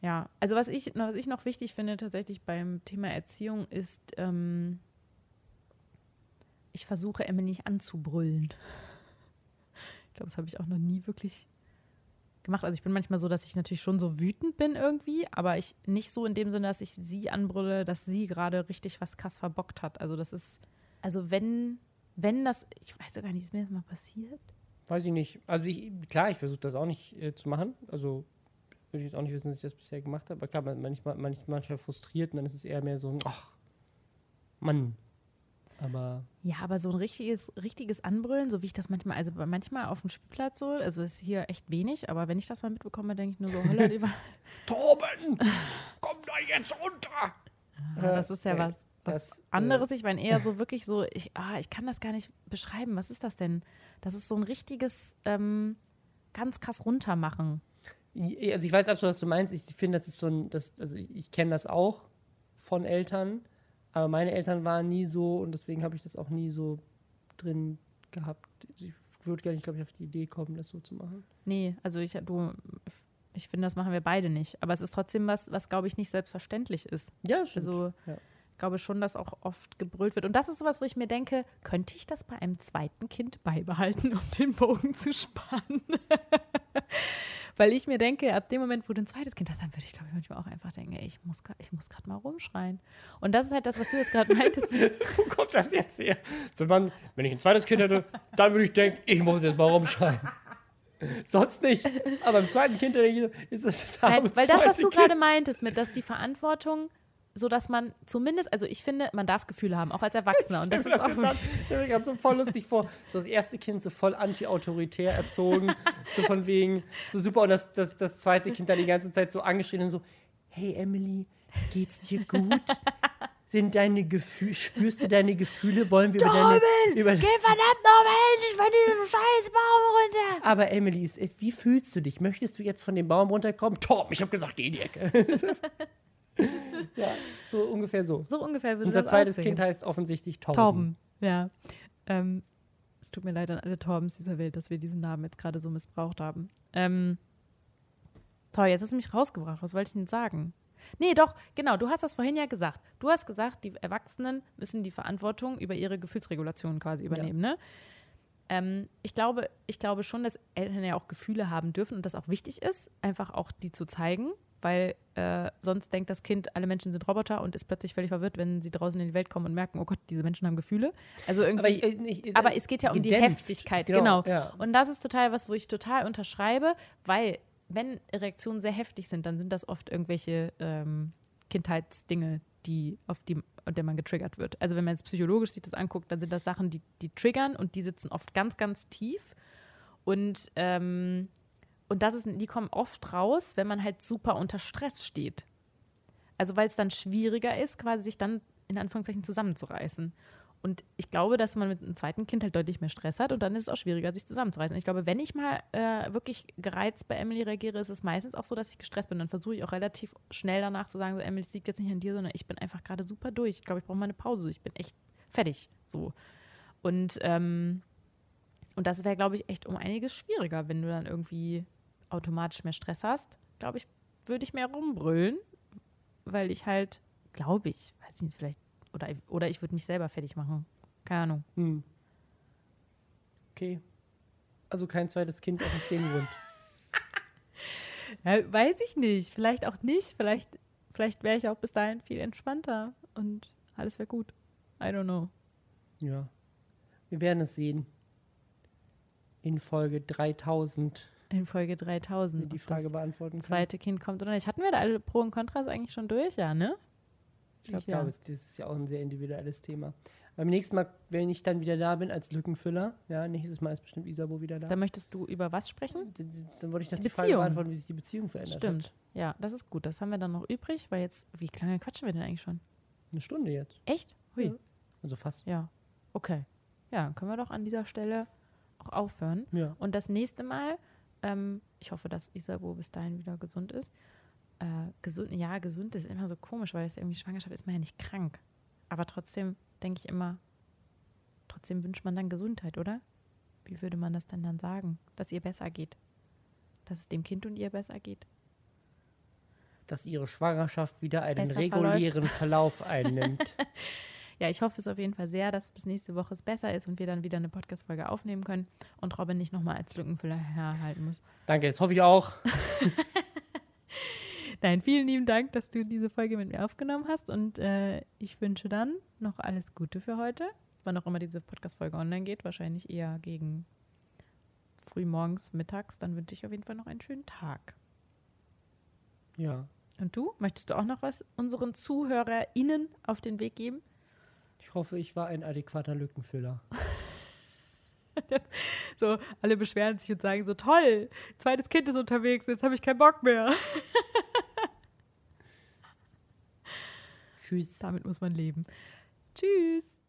Ja, also was ich, was ich noch wichtig finde tatsächlich beim Thema Erziehung ist, ähm, ich versuche Emily nicht anzubrüllen. [LAUGHS] Ich glaube, das habe ich auch noch nie wirklich gemacht. Also ich bin manchmal so, dass ich natürlich schon so wütend bin irgendwie, aber ich nicht so in dem Sinne, dass ich sie anbrülle, dass sie gerade richtig was krass verbockt hat. Also das ist, also wenn, wenn das, ich weiß ja gar nicht, ist mir das mal passiert? Weiß ich nicht. Also ich, klar, ich versuche das auch nicht äh, zu machen. Also würde ich jetzt auch nicht wissen, dass ich das bisher gemacht habe. Aber klar, man- manchmal, manch, manchmal frustriert und dann ist es eher mehr so ein, ach, Mann. Aber Ja, aber so ein richtiges, richtiges Anbrüllen, so wie ich das manchmal, also manchmal auf dem Spielplatz so, also ist hier echt wenig, aber wenn ich das mal mitbekomme, denke ich nur so, holla, die war, [LAUGHS] Torben, komm da jetzt runter! ja, das ist ja nee, was, was das, äh, anderes. Ich meine eher so wirklich so, ich, ah, ich kann das gar nicht beschreiben. Was ist das denn? Das ist so ein richtiges, ähm, ganz krass runtermachen. Also ich weiß absolut, was du meinst. Ich finde, das ist so ein, das, also ich kenne das auch von Eltern, aber meine Eltern waren nie so und deswegen habe ich das auch nie so drin gehabt. Ich würde gar nicht, glaube ich, auf die Idee kommen, das so zu machen. Nee, also ich, du, ich finde, das machen wir beide nicht. Aber es ist trotzdem was, was glaube ich nicht selbstverständlich ist. Ja, stimmt. Also Ja. ich glaube schon, dass auch oft gebrüllt wird. Und das ist sowas, wo ich mir denke, könnte ich das bei einem zweiten Kind beibehalten, um den Bogen zu spannen? Weil ich mir denke, ab dem Moment, wo du ein zweites Kind hast, dann würde ich, glaube ich, manchmal auch einfach denken, ey, ich muss, ich muss gerade mal rumschreien. Und das ist halt das, was du jetzt gerade meintest. [LAUGHS] Wo kommt das jetzt her? So, man, wenn ich ein zweites Kind hätte, dann würde ich denken, ich muss jetzt mal rumschreien. Sonst nicht. Aber beim zweiten Kind ist das das Halt, weil das, was du gerade meintest, mit dass die Verantwortung, so dass man zumindest, also ich finde, man darf Gefühle haben, auch als [LAUGHS] Erwachsener. Und das Ich ist auch jetzt- ich stelle mir gerade so voll lustig vor. So das erste Kind so voll anti-autoritär erzogen. so von wegen, so super. Und das, das, das zweite Kind dann die ganze Zeit so angeschrien und so, hey Emily, geht's dir gut? Sind deine Gefühle, spürst du deine Gefühle? Wollen wir über deine... Über, Geh verdammt nochmal endlich von diesem scheiß Baum runter! aber Emily, wie fühlst du dich? Möchtest du jetzt von dem Baum runterkommen? Torben, ich habe gesagt, geh in die Ecke. [LAUGHS] [LAUGHS] Ja, so ungefähr so. So ungefähr würde Unser das zweites aussehen. Kind heißt offensichtlich Torben. Torben, ja. Ähm, es tut mir leid an alle Torbens dieser Welt, dass wir diesen Namen jetzt gerade so missbraucht haben. Ähm, toll, jetzt hast du mich rausgebracht. Was wollte ich denn sagen? Nee, doch, genau, du hast das vorhin ja gesagt. Du hast gesagt, die Erwachsenen müssen die Verantwortung über ihre Gefühlsregulation quasi übernehmen, ne? Ähm, ich, glaube, ich glaube schon, dass Eltern ja auch Gefühle haben dürfen und das auch wichtig ist, einfach auch die zu zeigen, weil äh, sonst denkt das Kind, alle Menschen sind Roboter und ist plötzlich völlig verwirrt, wenn sie draußen in die Welt kommen und merken, oh Gott, diese Menschen haben Gefühle. Also irgendwie. Aber, ich, ich, Aber es geht ja um die gedämpft. Heftigkeit, genau. Ja. Und das ist total was, wo ich total unterschreibe, weil wenn Reaktionen sehr heftig sind, dann sind das oft irgendwelche ähm, Kindheitsdinge, die auf die auf der man getriggert wird. Also wenn man jetzt psychologisch sich das anguckt, dann sind das Sachen, die, die triggern und die sitzen oft ganz, ganz tief. Und, ähm, und das ist, die kommen oft raus, wenn man halt super unter Stress steht. Also weil es dann schwieriger ist, quasi sich dann in Anführungszeichen zusammenzureißen. Und ich glaube, dass man mit einem zweiten Kind halt deutlich mehr Stress hat und dann ist es auch schwieriger, sich zusammenzureißen. Ich glaube, wenn ich mal äh, wirklich gereizt bei Emily reagiere, ist es meistens auch so, dass ich gestresst bin. Dann versuche ich auch relativ schnell danach zu sagen, so, Emily, es liegt jetzt nicht an dir, sondern ich bin einfach gerade super durch. Ich glaube, ich brauche mal eine Pause. Ich bin echt fertig. So. Und, ähm, und das wäre, glaube ich, echt um einiges schwieriger, wenn du dann irgendwie automatisch mehr Stress hast. Glaube ich, würde ich mehr rumbrüllen, weil ich halt, glaube ich, weiß nicht, vielleicht oder, oder ich würde mich selber fertig machen. Keine Ahnung. Hm. Okay. Also kein zweites Kind aus dem Grund. [LAUGHS] Ja, weiß ich nicht. Vielleicht auch nicht. Vielleicht, vielleicht wäre ich auch bis dahin viel entspannter und alles wäre gut. I don't know. Ja. Wir werden es sehen. In Folge 3000, In Folge 3000. wenn die Frage das beantworten kann. zweite Kind kommt oder nicht. Hatten wir da alle Pro und Kontras eigentlich schon durch? Ja, ne? Ich glaub, glaube, ja. es- das ist ja auch ein sehr individuelles Thema. Beim nächsten Mal, wenn ich dann wieder da bin als Lückenfüller, ja, nächstes Mal ist bestimmt Isabo wieder da. Da möchtest du über was sprechen? Dann, dann wollte ich noch Die die, Frage beantworten, wie sich die Beziehung verändert Stimmt. hat. Ja, das ist gut. Das haben wir dann noch übrig, weil jetzt, wie lange quatschen wir denn eigentlich schon? Eine Stunde jetzt. Echt? Hui. Ja. Also fast. Ja. Okay. Ja, dann können wir doch an dieser Stelle auch aufhören. Ja. Und das nächste Mal, ähm, ich hoffe, dass Isabo bis dahin wieder gesund ist. Äh, gesund, ja, gesund ist immer so komisch, weil es irgendwie Schwangerschaft ist man ja nicht krank. Aber trotzdem denke ich immer, trotzdem wünscht man dann Gesundheit, oder? Wie würde man das denn dann sagen? Dass ihr besser geht. Dass es dem Kind und ihr besser geht. Dass ihre Schwangerschaft wieder einen Besser regulären Verlauf einnimmt. [LAUGHS] Ja, ich hoffe es auf jeden Fall sehr, dass bis nächste Woche es besser ist und wir dann wieder eine Podcast-Folge aufnehmen können und Robin nicht nochmal als Lückenfüller herhalten muss. Danke, das hoffe ich auch. [LAUGHS] Nein, vielen lieben Dank, dass du diese Folge mit mir aufgenommen hast und äh, ich wünsche dann noch alles Gute für heute, wann auch immer diese Podcast-Folge online geht, wahrscheinlich eher gegen frühmorgens, mittags, dann wünsche ich auf jeden Fall noch einen schönen Tag. Ja. Und du, möchtest du auch noch was unseren ZuhörerInnen auf den Weg geben? Ich hoffe, ich war ein adäquater Lückenfüller. [LAUGHS] So, alle beschweren sich und sagen so, toll, zweites Kind ist unterwegs, jetzt habe ich keinen Bock mehr. [LAUGHS] Tschüss. Damit muss man leben. Tschüss.